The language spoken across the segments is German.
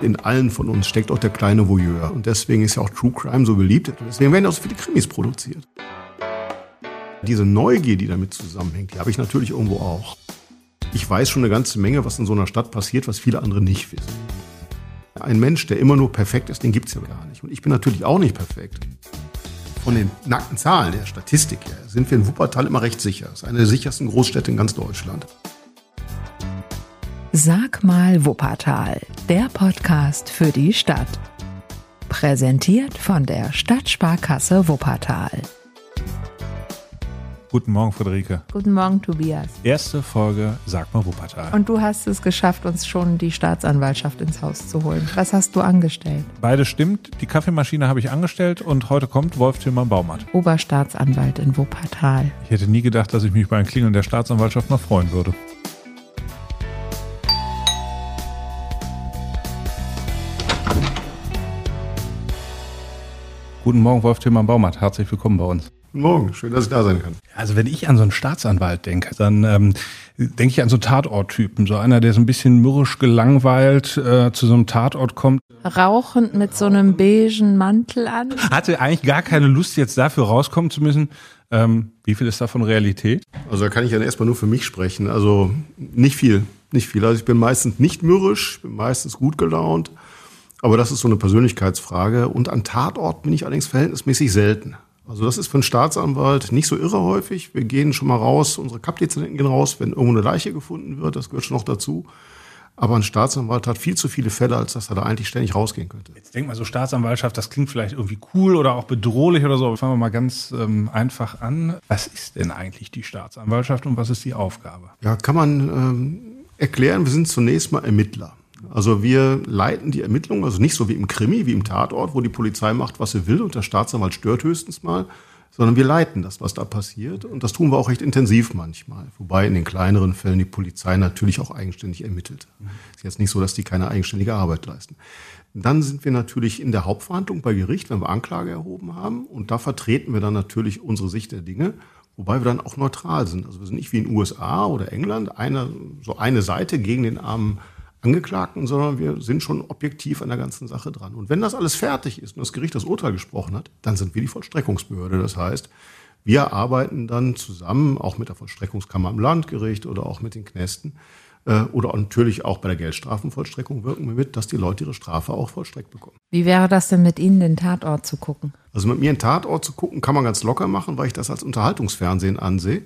In allen von uns steckt auch der kleine Voyeur. Und deswegen ist ja auch True Crime so beliebt. Deswegen werden auch so viele Krimis produziert. Diese Neugier, die damit zusammenhängt, die habe ich natürlich irgendwo auch. Ich weiß schon eine ganze Menge, was in so einer Stadt passiert, was viele andere nicht wissen. Ein Mensch, der immer nur perfekt ist, den gibt es ja gar nicht. Und ich bin natürlich auch nicht perfekt. Von den nackten Zahlen der Statistik her sind wir in Wuppertal immer recht sicher. Das ist eine der sichersten Großstädte in ganz Deutschland. Sag mal Wuppertal, der Podcast für die Stadt. Präsentiert von der Stadtsparkasse Wuppertal. Guten Morgen, Friederike. Guten Morgen, Tobias. Erste Folge Sag mal Wuppertal. Und du hast es geschafft, uns schon die Staatsanwaltschaft ins Haus zu holen. Was hast du angestellt? Beides stimmt. Die Kaffeemaschine habe ich angestellt und heute kommt Wolf Tillmann Baumann. Oberstaatsanwalt in Wuppertal. Ich hätte nie gedacht, dass ich mich bei einem Klingeln der Staatsanwaltschaft noch freuen würde. Guten Morgen, Wolf Tillmann Baumann. Herzlich willkommen bei uns. Guten Morgen, schön, dass ich da sein kann. Also wenn ich an so einen Staatsanwalt denke, dann ähm, denke ich an so Tatorttypen. So einer, der so ein bisschen mürrisch gelangweilt äh, zu so einem Tatort kommt. Rauchend mit so einem beigen Mantel an. Hatte eigentlich gar keine Lust, jetzt dafür rauskommen zu müssen. Ähm, wie viel ist davon Realität? Also da kann ich ja erstmal nur für mich sprechen. Also nicht viel, nicht viel. Also ich bin meistens nicht mürrisch, bin meistens gut gelaunt. Aber das ist so eine Persönlichkeitsfrage. Und an Tatort bin ich allerdings verhältnismäßig selten. Also das ist für einen Staatsanwalt nicht so irre häufig. Wir gehen schon mal raus, unsere Kapdezernenten gehen raus, wenn irgendwo eine Leiche gefunden wird, das gehört schon noch dazu. Aber ein Staatsanwalt hat viel zu viele Fälle, als dass er da eigentlich ständig rausgehen könnte. Jetzt denk mal so Staatsanwaltschaft, das klingt vielleicht irgendwie cool oder auch bedrohlich oder so. Fangen wir mal ganz ähm, einfach an. Was ist denn eigentlich die Staatsanwaltschaft und was ist die Aufgabe? Ja, kann man ähm, erklären. Wir sind zunächst mal Ermittler. Also wir leiten die Ermittlungen, also nicht so wie im Krimi, wie im Tatort, wo die Polizei macht, was sie will und der Staatsanwalt stört höchstens mal, sondern wir leiten das, was da passiert. Und das tun wir auch recht intensiv manchmal. Wobei in den kleineren Fällen die Polizei natürlich auch eigenständig ermittelt. Ist jetzt nicht so, dass die keine eigenständige Arbeit leisten. Dann sind wir natürlich in der Hauptverhandlung bei Gericht, wenn wir Anklage erhoben haben. Und da vertreten wir dann natürlich unsere Sicht der Dinge. Wobei wir dann auch neutral sind. Also wir sind nicht wie in den USA oder England eine, so eine Seite gegen den armen Angeklagten, sondern wir sind schon objektiv an der ganzen Sache dran. Und wenn das alles fertig ist und das Gericht das Urteil gesprochen hat, dann sind wir die Vollstreckungsbehörde. Das heißt, wir arbeiten dann zusammen, auch mit der Vollstreckungskammer am Landgericht oder auch mit den Knästen äh, oder natürlich auch bei der Geldstrafenvollstreckung wirken wir mit, dass die Leute ihre Strafe auch vollstreckt bekommen. Wie wäre das denn mit Ihnen, den Tatort zu gucken? Also mit mir einen Tatort zu gucken, kann man ganz locker machen, weil ich das als Unterhaltungsfernsehen ansehe.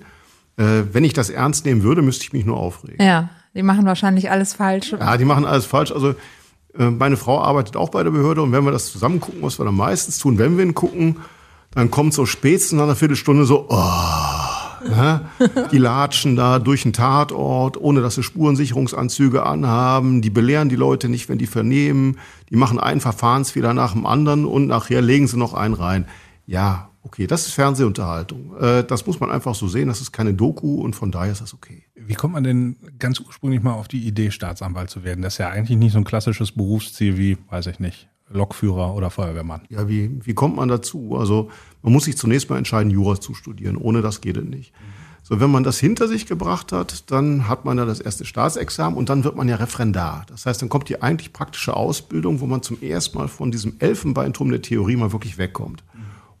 Äh, wenn ich das ernst nehmen würde, müsste ich mich nur aufregen. Ja, die machen wahrscheinlich alles falsch. Ja, die machen alles falsch. Also äh, meine Frau arbeitet auch bei der Behörde und wenn wir das zusammen gucken, was wir dann meistens tun, wenn wir ihn gucken, dann kommt so spätestens nach einer Viertelstunde so, oh, ne? die latschen da durch den Tatort, ohne dass sie Spurensicherungsanzüge anhaben, die belehren die Leute nicht, wenn die vernehmen, die machen einen Verfahrensfehler nach dem anderen und nachher legen sie noch einen rein. Ja, okay, das ist Fernsehunterhaltung. Äh, das muss man einfach so sehen, das ist keine Doku und von daher ist das okay. Wie kommt man denn ganz ursprünglich mal auf die Idee, Staatsanwalt zu werden? Das ist ja eigentlich nicht so ein klassisches Berufsziel wie, weiß ich nicht, Lokführer oder Feuerwehrmann. Ja, wie, wie kommt man dazu? Also man muss sich zunächst mal entscheiden, Jura zu studieren. Ohne das geht es nicht. So, wenn man das hinter sich gebracht hat, dann hat man ja das erste Staatsexamen und dann wird man ja Referendar. Das heißt, dann kommt die eigentlich praktische Ausbildung, wo man zum ersten Mal von diesem Elfenbeinturm der Theorie mal wirklich wegkommt.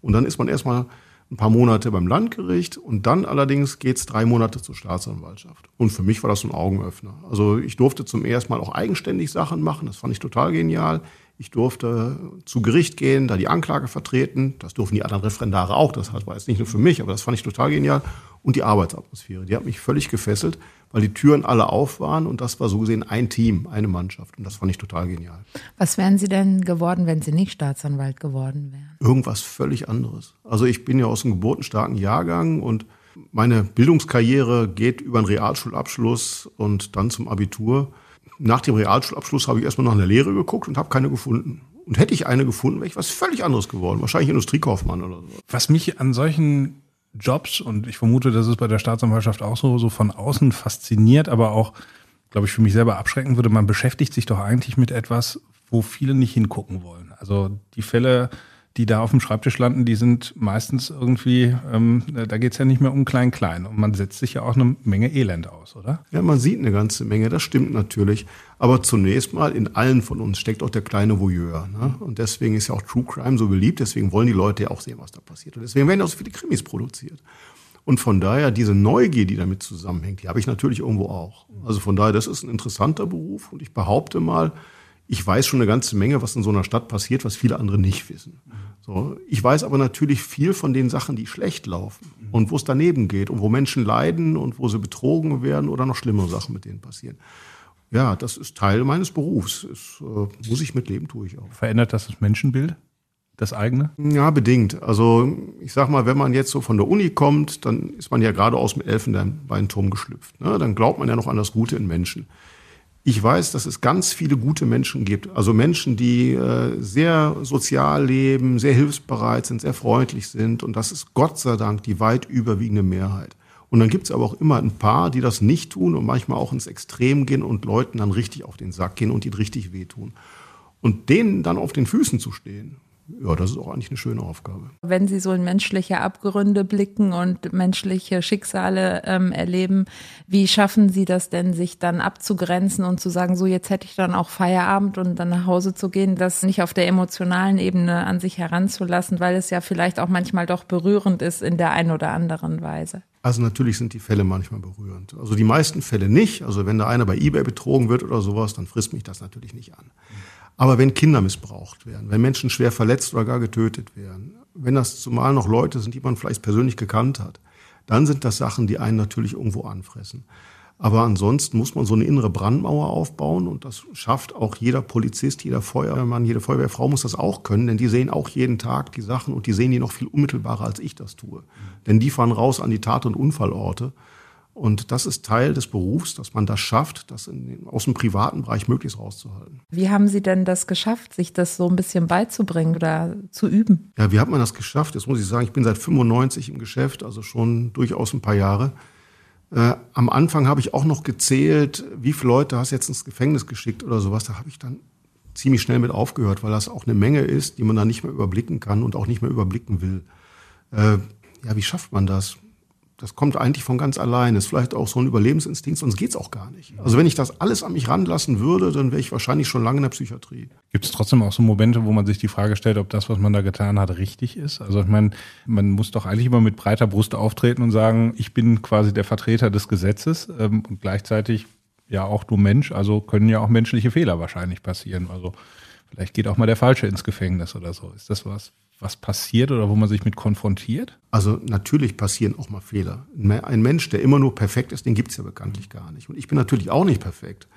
Und dann ist man erstmal ein paar Monate beim Landgericht und dann allerdings geht's drei Monate zur Staatsanwaltschaft. Und für mich war das ein Augenöffner. Also ich durfte zum ersten Mal auch eigenständig Sachen machen, das fand ich total genial. Ich durfte zu Gericht gehen, da die Anklage vertreten. Das durften die anderen Referendare auch. Das war jetzt nicht nur für mich, aber das fand ich total genial. Und die Arbeitsatmosphäre, die hat mich völlig gefesselt, weil die Türen alle auf waren und das war so gesehen ein Team, eine Mannschaft. Und das fand ich total genial. Was wären Sie denn geworden, wenn Sie nicht Staatsanwalt geworden wären? Irgendwas völlig anderes. Also ich bin ja aus einem geburtenstarken Jahrgang und meine Bildungskarriere geht über einen Realschulabschluss und dann zum Abitur. Nach dem Realschulabschluss habe ich erstmal nach einer Lehre geguckt und habe keine gefunden. Und hätte ich eine gefunden, wäre ich was völlig anderes geworden. Wahrscheinlich Industriekaufmann oder so. Was mich an solchen Jobs, und ich vermute, das ist bei der Staatsanwaltschaft auch so, so von außen fasziniert, aber auch, glaube ich, für mich selber abschrecken würde, man beschäftigt sich doch eigentlich mit etwas, wo viele nicht hingucken wollen. Also die Fälle, die da auf dem Schreibtisch landen, die sind meistens irgendwie, ähm, da geht's ja nicht mehr um Klein-Klein. Und man setzt sich ja auch eine Menge Elend aus, oder? Ja, man sieht eine ganze Menge, das stimmt natürlich. Aber zunächst mal, in allen von uns steckt auch der kleine Voyeur. Ne? Und deswegen ist ja auch True Crime so beliebt, deswegen wollen die Leute ja auch sehen, was da passiert. Und deswegen werden auch so viele Krimis produziert. Und von daher, diese Neugier, die damit zusammenhängt, die habe ich natürlich irgendwo auch. Also von daher, das ist ein interessanter Beruf. Und ich behaupte mal, ich weiß schon eine ganze Menge, was in so einer Stadt passiert, was viele andere nicht wissen. So, ich weiß aber natürlich viel von den Sachen, die schlecht laufen und wo es daneben geht und wo Menschen leiden und wo sie betrogen werden oder noch schlimmere Sachen mit denen passieren. Ja, das ist Teil meines Berufs. Das äh, muss ich mitleben, tue ich auch. Verändert das das Menschenbild? Das eigene? Ja, bedingt. Also ich sag mal, wenn man jetzt so von der Uni kommt, dann ist man ja gerade aus dem Elfenbeinturm geschlüpft. Ne? Dann glaubt man ja noch an das Gute in Menschen. Ich weiß, dass es ganz viele gute Menschen gibt. Also Menschen, die äh, sehr sozial leben, sehr hilfsbereit sind, sehr freundlich sind. Und das ist Gott sei Dank die weit überwiegende Mehrheit. Und dann gibt es aber auch immer ein paar, die das nicht tun und manchmal auch ins Extrem gehen und Leuten dann richtig auf den Sack gehen und ihnen richtig wehtun. Und denen dann auf den Füßen zu stehen ja, das ist auch eigentlich eine schöne Aufgabe. Wenn Sie so in menschliche Abgründe blicken und menschliche Schicksale ähm, erleben, wie schaffen Sie das denn, sich dann abzugrenzen und zu sagen, so jetzt hätte ich dann auch Feierabend und dann nach Hause zu gehen, das nicht auf der emotionalen Ebene an sich heranzulassen, weil es ja vielleicht auch manchmal doch berührend ist in der einen oder anderen Weise? Also natürlich sind die Fälle manchmal berührend. Also die meisten Fälle nicht. Also wenn da einer bei eBay betrogen wird oder sowas, dann frisst mich das natürlich nicht an. Aber wenn Kinder missbraucht werden, wenn Menschen schwer verletzt oder gar getötet werden, wenn das zumal noch Leute sind, die man vielleicht persönlich gekannt hat, dann sind das Sachen, die einen natürlich irgendwo anfressen. Aber ansonsten muss man so eine innere Brandmauer aufbauen und das schafft auch jeder Polizist, jeder Feuerwehrmann, jede Feuerwehrfrau muss das auch können, denn die sehen auch jeden Tag die Sachen und die sehen die noch viel unmittelbarer, als ich das tue. Denn die fahren raus an die Tat- und Unfallorte und das ist Teil des Berufs, dass man das schafft, das in, aus dem privaten Bereich möglichst rauszuhalten. Wie haben Sie denn das geschafft, sich das so ein bisschen beizubringen oder zu üben? Ja, wie hat man das geschafft? Jetzt muss ich sagen, ich bin seit 95 im Geschäft, also schon durchaus ein paar Jahre. Äh, am Anfang habe ich auch noch gezählt, wie viele Leute hast du jetzt ins Gefängnis geschickt oder sowas. Da habe ich dann ziemlich schnell mit aufgehört, weil das auch eine Menge ist, die man dann nicht mehr überblicken kann und auch nicht mehr überblicken will. Äh, ja, wie schafft man das? Das kommt eigentlich von ganz allein. Ist vielleicht auch so ein Überlebensinstinkt, sonst geht's auch gar nicht. Also wenn ich das alles an mich ranlassen würde, dann wäre ich wahrscheinlich schon lange in der Psychiatrie. Gibt es trotzdem auch so Momente, wo man sich die Frage stellt, ob das, was man da getan hat, richtig ist? Also ich meine, man muss doch eigentlich immer mit breiter Brust auftreten und sagen, ich bin quasi der Vertreter des Gesetzes ähm, und gleichzeitig ja auch du Mensch, also können ja auch menschliche Fehler wahrscheinlich passieren. Also vielleicht geht auch mal der Falsche ins Gefängnis oder so. Ist das was, was passiert oder wo man sich mit konfrontiert? Also natürlich passieren auch mal Fehler. Ein Mensch, der immer nur perfekt ist, den gibt es ja bekanntlich gar nicht. Und ich bin natürlich auch nicht perfekt.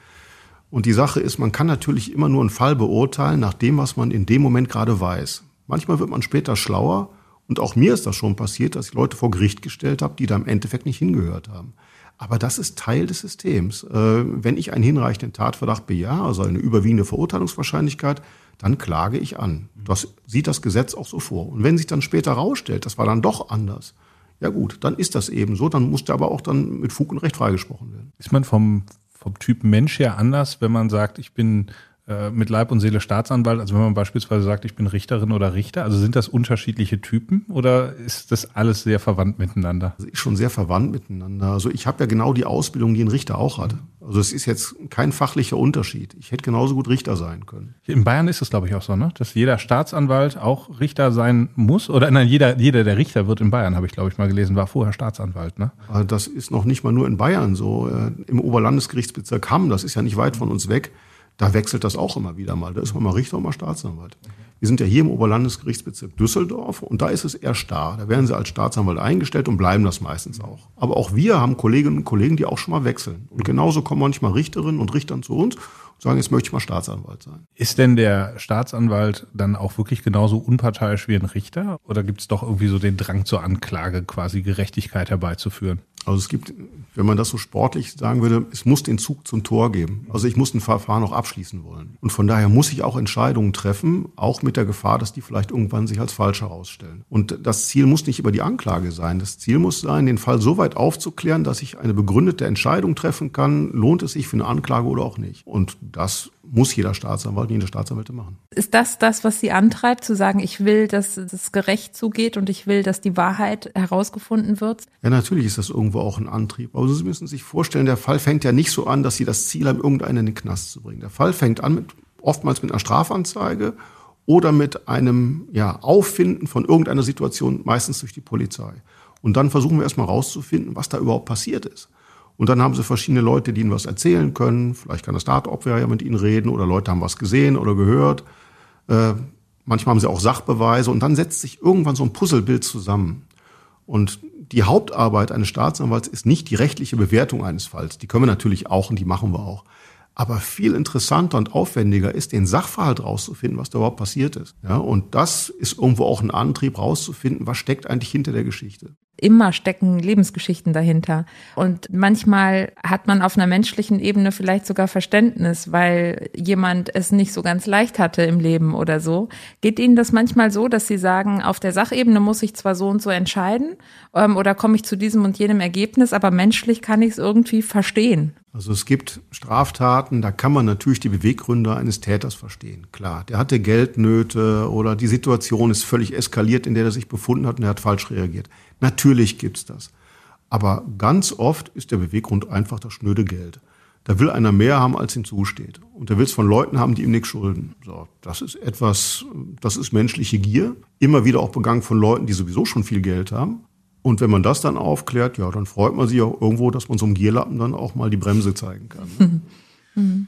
Und die Sache ist, man kann natürlich immer nur einen Fall beurteilen nach dem, was man in dem Moment gerade weiß. Manchmal wird man später schlauer. Und auch mir ist das schon passiert, dass ich Leute vor Gericht gestellt habe, die da im Endeffekt nicht hingehört haben. Aber das ist Teil des Systems. Äh, wenn ich einen hinreichenden Tatverdacht bejahe, also eine überwiegende Verurteilungswahrscheinlichkeit, dann klage ich an. Das sieht das Gesetz auch so vor. Und wenn sich dann später rausstellt, das war dann doch anders, ja gut, dann ist das eben so, dann muss der aber auch dann mit Fug und Recht freigesprochen werden. Ist man vom, vom Typ Mensch her anders, wenn man sagt, ich bin äh, mit Leib und Seele Staatsanwalt, also wenn man beispielsweise sagt, ich bin Richterin oder Richter, also sind das unterschiedliche Typen oder ist das alles sehr verwandt miteinander? Also ist schon sehr verwandt miteinander. Also ich habe ja genau die Ausbildung, die ein Richter auch hat. Also es ist jetzt kein fachlicher Unterschied. Ich hätte genauso gut Richter sein können. In Bayern ist es, glaube ich, auch so, ne? dass jeder Staatsanwalt auch Richter sein muss. Oder nein, jeder, jeder der Richter wird in Bayern, habe ich, glaube ich, mal gelesen, war vorher Staatsanwalt. Ne? Das ist noch nicht mal nur in Bayern so. Äh, Im Oberlandesgerichtsbezirk Hamm, das ist ja nicht weit von uns weg, da wechselt das auch immer wieder mal. Da ist man mal Richter und mal Staatsanwalt. Wir sind ja hier im Oberlandesgerichtsbezirk Düsseldorf und da ist es eher starr. Da werden sie als Staatsanwalt eingestellt und bleiben das meistens auch. Aber auch wir haben Kolleginnen und Kollegen, die auch schon mal wechseln. Und genauso kommen manchmal Richterinnen und Richtern zu uns und sagen, jetzt möchte ich mal Staatsanwalt sein. Ist denn der Staatsanwalt dann auch wirklich genauso unparteiisch wie ein Richter? Oder gibt es doch irgendwie so den Drang zur Anklage, quasi Gerechtigkeit herbeizuführen? Also es gibt, wenn man das so sportlich sagen würde, es muss den Zug zum Tor geben. Also ich muss ein Verfahren auch abschließen wollen. Und von daher muss ich auch Entscheidungen treffen, auch mit der Gefahr, dass die vielleicht irgendwann sich als falsch herausstellen. Und das Ziel muss nicht über die Anklage sein. Das Ziel muss sein, den Fall so weit aufzuklären, dass ich eine begründete Entscheidung treffen kann, lohnt es sich für eine Anklage oder auch nicht. Und das muss jeder Staatsanwalt, jede Staatsanwälte machen. Ist das das, was Sie antreibt, zu sagen, ich will, dass es gerecht zugeht und ich will, dass die Wahrheit herausgefunden wird? Ja, natürlich ist das irgendwo auch ein Antrieb. Aber Sie müssen sich vorstellen, der Fall fängt ja nicht so an, dass Sie das Ziel haben, irgendeinen in den Knast zu bringen. Der Fall fängt an mit, oftmals mit einer Strafanzeige oder mit einem ja, Auffinden von irgendeiner Situation, meistens durch die Polizei. Und dann versuchen wir erstmal rauszufinden, was da überhaupt passiert ist. Und dann haben sie verschiedene Leute, die ihnen was erzählen können. Vielleicht kann das Tatopfer ja mit ihnen reden oder Leute haben was gesehen oder gehört. Äh, manchmal haben sie auch Sachbeweise und dann setzt sich irgendwann so ein Puzzlebild zusammen. Und die Hauptarbeit eines Staatsanwalts ist nicht die rechtliche Bewertung eines Falls. Die können wir natürlich auch und die machen wir auch. Aber viel interessanter und aufwendiger ist, den Sachverhalt rauszufinden, was da überhaupt passiert ist. Ja, und das ist irgendwo auch ein Antrieb, rauszufinden, was steckt eigentlich hinter der Geschichte immer stecken Lebensgeschichten dahinter. Und manchmal hat man auf einer menschlichen Ebene vielleicht sogar Verständnis, weil jemand es nicht so ganz leicht hatte im Leben oder so. Geht Ihnen das manchmal so, dass Sie sagen, auf der Sachebene muss ich zwar so und so entscheiden ähm, oder komme ich zu diesem und jenem Ergebnis, aber menschlich kann ich es irgendwie verstehen? Also es gibt Straftaten, da kann man natürlich die Beweggründe eines Täters verstehen. Klar, der hatte Geldnöte oder die Situation ist völlig eskaliert, in der er sich befunden hat und er hat falsch reagiert. Natürlich gibt's das. Aber ganz oft ist der Beweggrund einfach das schnöde Geld. Da will einer mehr haben, als ihm zusteht. Und der will es von Leuten haben, die ihm nichts schulden. So, das ist etwas, das ist menschliche Gier. Immer wieder auch begangen von Leuten, die sowieso schon viel Geld haben. Und wenn man das dann aufklärt, ja, dann freut man sich auch irgendwo, dass man so einem Gierlappen dann auch mal die Bremse zeigen kann.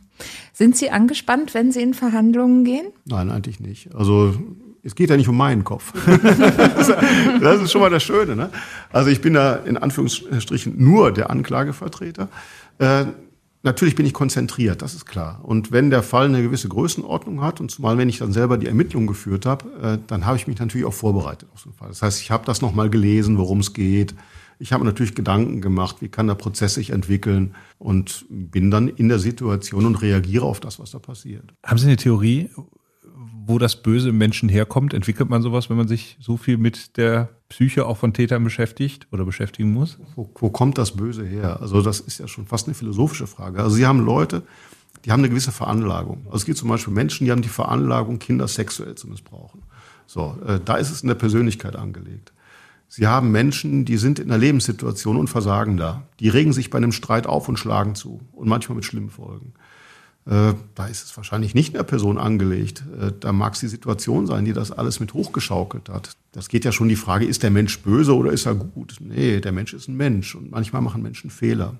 Sind Sie angespannt, wenn Sie in Verhandlungen gehen? Nein, eigentlich nicht. Also es geht ja nicht um meinen Kopf. das ist schon mal das Schöne. Ne? Also ich bin da in Anführungsstrichen nur der Anklagevertreter. Natürlich bin ich konzentriert, das ist klar. Und wenn der Fall eine gewisse Größenordnung hat, und zumal wenn ich dann selber die Ermittlungen geführt habe, äh, dann habe ich mich natürlich auch vorbereitet auf so einen Fall. Das heißt, ich habe das nochmal gelesen, worum es geht. Ich habe natürlich Gedanken gemacht, wie kann der Prozess sich entwickeln und bin dann in der Situation und reagiere auf das, was da passiert. Haben Sie eine Theorie, wo das Böse im Menschen herkommt? Entwickelt man sowas, wenn man sich so viel mit der Psyche auch von Tätern beschäftigt oder beschäftigen muss? Wo, wo kommt das Böse her? Also das ist ja schon fast eine philosophische Frage. Also Sie haben Leute, die haben eine gewisse Veranlagung. Also es gibt zum Beispiel Menschen, die haben die Veranlagung, Kinder sexuell zu missbrauchen. So, äh, da ist es in der Persönlichkeit angelegt. Sie haben Menschen, die sind in einer Lebenssituation und versagen da. Die regen sich bei einem Streit auf und schlagen zu und manchmal mit schlimmen Folgen. Äh, da ist es wahrscheinlich nicht in der Person angelegt. Äh, da mag es die Situation sein, die das alles mit hochgeschaukelt hat. Das geht ja schon die Frage, ist der Mensch böse oder ist er gut? Nee, der Mensch ist ein Mensch und manchmal machen Menschen Fehler.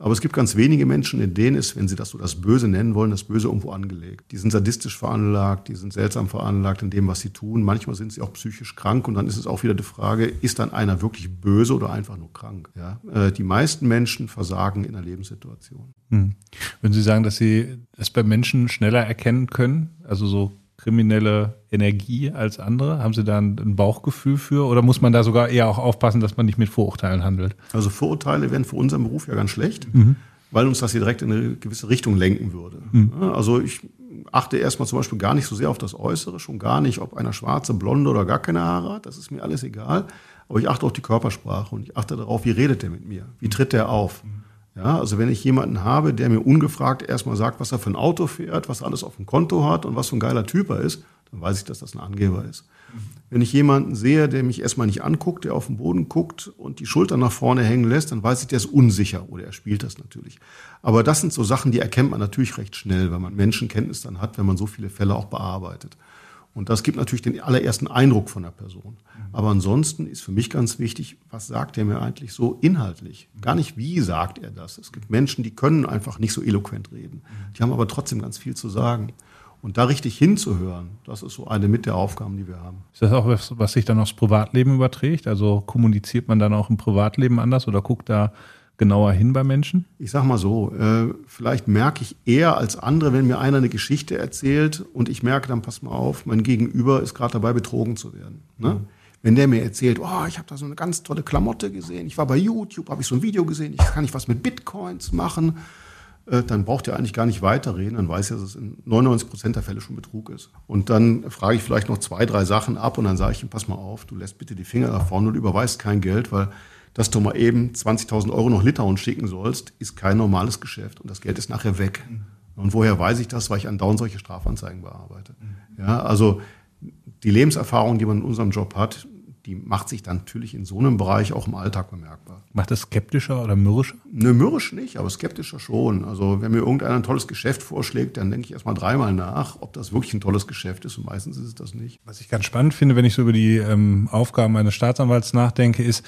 Aber es gibt ganz wenige Menschen, in denen ist, wenn sie das so das Böse nennen wollen, das Böse irgendwo angelegt. Die sind sadistisch veranlagt, die sind seltsam veranlagt in dem, was sie tun. Manchmal sind sie auch psychisch krank und dann ist es auch wieder die Frage, ist dann einer wirklich böse oder einfach nur krank? Ja? Äh, die meisten Menschen versagen in der Lebenssituation. Hm. Wenn Sie sagen, dass Sie es bei Menschen schneller erkennen können, also so kriminelle Energie als andere? Haben Sie da ein, Bauchgefühl für oder muss man da sogar eher auch aufpassen, dass man nicht mit Vorurteilen handelt? Also Vorurteile wären für unseren Beruf ja ganz schlecht, mhm. weil uns das hier direkt in eine gewisse Richtung lenken würde. Mhm. Also ich achte erstmal zum Beispiel gar nicht so sehr auf das Äußere, schon gar nicht, ob einer schwarze, blonde oder gar keine Haare hat. Das ist mir alles egal. Aber ich achte auf die Körpersprache und ich achte darauf, wie redet er mit mir? Wie tritt er auf? Mhm. Ja, also wenn ich jemanden habe, der mir ungefragt erstmal sagt, was er für ein Auto fährt, was er alles auf dem Konto hat und was für ein geiler Typ er ist, dann weiß ich, dass das ein Angeber ist. Mhm. Wenn ich jemanden sehe, der mich erstmal nicht anguckt, der auf den Boden guckt und die Schultern nach vorne hängen lässt, dann weiß ich, der ist unsicher oder er spielt das natürlich. Aber das sind so Sachen, die erkennt man natürlich recht schnell, wenn man Menschenkenntnis dann hat, wenn man so viele Fälle auch bearbeitet. Und das gibt natürlich den allerersten Eindruck von der Person. Aber ansonsten ist für mich ganz wichtig, was sagt er mir eigentlich so inhaltlich? Gar nicht, wie sagt er das. Es gibt Menschen, die können einfach nicht so eloquent reden. Die haben aber trotzdem ganz viel zu sagen. Und da richtig hinzuhören, das ist so eine mit der Aufgaben, die wir haben. Ist das auch was, was sich dann aufs Privatleben überträgt? Also kommuniziert man dann auch im Privatleben anders oder guckt da genauer hin bei Menschen? Ich sag mal so, äh, vielleicht merke ich eher als andere, wenn mir einer eine Geschichte erzählt und ich merke dann, pass mal auf, mein Gegenüber ist gerade dabei, betrogen zu werden. Ne? Mhm. Wenn der mir erzählt, oh, ich habe da so eine ganz tolle Klamotte gesehen, ich war bei YouTube, habe ich so ein Video gesehen, ich kann ich was mit Bitcoins machen, äh, dann braucht er eigentlich gar nicht weiterreden, dann weiß er, dass es in 99 Prozent der Fälle schon Betrug ist. Und dann frage ich vielleicht noch zwei, drei Sachen ab und dann sage ich ihm, pass mal auf, du lässt bitte die Finger da vorne und überweist kein Geld, weil dass du mal eben 20.000 Euro nach Litauen schicken sollst, ist kein normales Geschäft und das Geld ist nachher weg. Und woher weiß ich das? Weil ich andauernd solche Strafanzeigen bearbeite. Ja, also die Lebenserfahrung, die man in unserem Job hat, die macht sich dann natürlich in so einem Bereich auch im Alltag bemerkbar. Macht das skeptischer oder mürrischer? Ne, mürrisch nicht, aber skeptischer schon. Also wenn mir irgendeiner ein tolles Geschäft vorschlägt, dann denke ich erstmal dreimal nach, ob das wirklich ein tolles Geschäft ist und meistens ist es das nicht. Was ich ganz spannend finde, wenn ich so über die ähm, Aufgaben eines Staatsanwalts nachdenke, ist,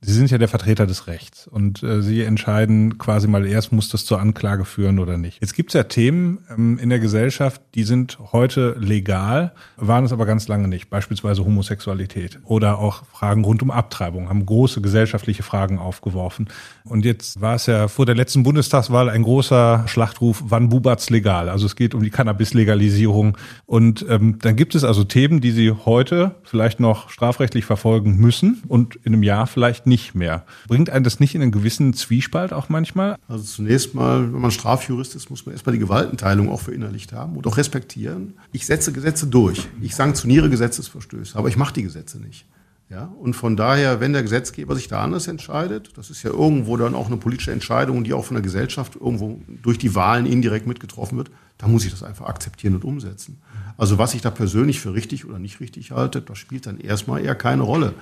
Sie sind ja der Vertreter des Rechts und äh, Sie entscheiden quasi mal erst, muss das zur Anklage führen oder nicht. Jetzt gibt es ja Themen ähm, in der Gesellschaft, die sind heute legal, waren es aber ganz lange nicht. Beispielsweise Homosexualität oder auch Fragen rund um Abtreibung, haben große gesellschaftliche Fragen aufgeworfen. Und jetzt war es ja vor der letzten Bundestagswahl ein großer Schlachtruf, wann bubert's legal? Also es geht um die Cannabis-Legalisierung. Und ähm, dann gibt es also Themen, die Sie heute vielleicht noch strafrechtlich verfolgen müssen und in einem Jahr vielleicht nicht mehr. Bringt einen das nicht in einen gewissen Zwiespalt auch manchmal? Also zunächst mal, wenn man Strafjurist ist, muss man erstmal die Gewaltenteilung auch verinnerlicht haben und auch respektieren. Ich setze Gesetze durch. Ich sanktioniere Gesetzesverstöße, aber ich mache die Gesetze nicht. Ja, und von daher, wenn der Gesetzgeber sich da anders entscheidet, das ist ja irgendwo dann auch eine politische Entscheidung, die auch von der Gesellschaft irgendwo durch die Wahlen indirekt mitgetroffen wird, dann muss ich das einfach akzeptieren und umsetzen. Also was ich da persönlich für richtig oder nicht richtig halte, das spielt dann erstmal eher keine Rolle.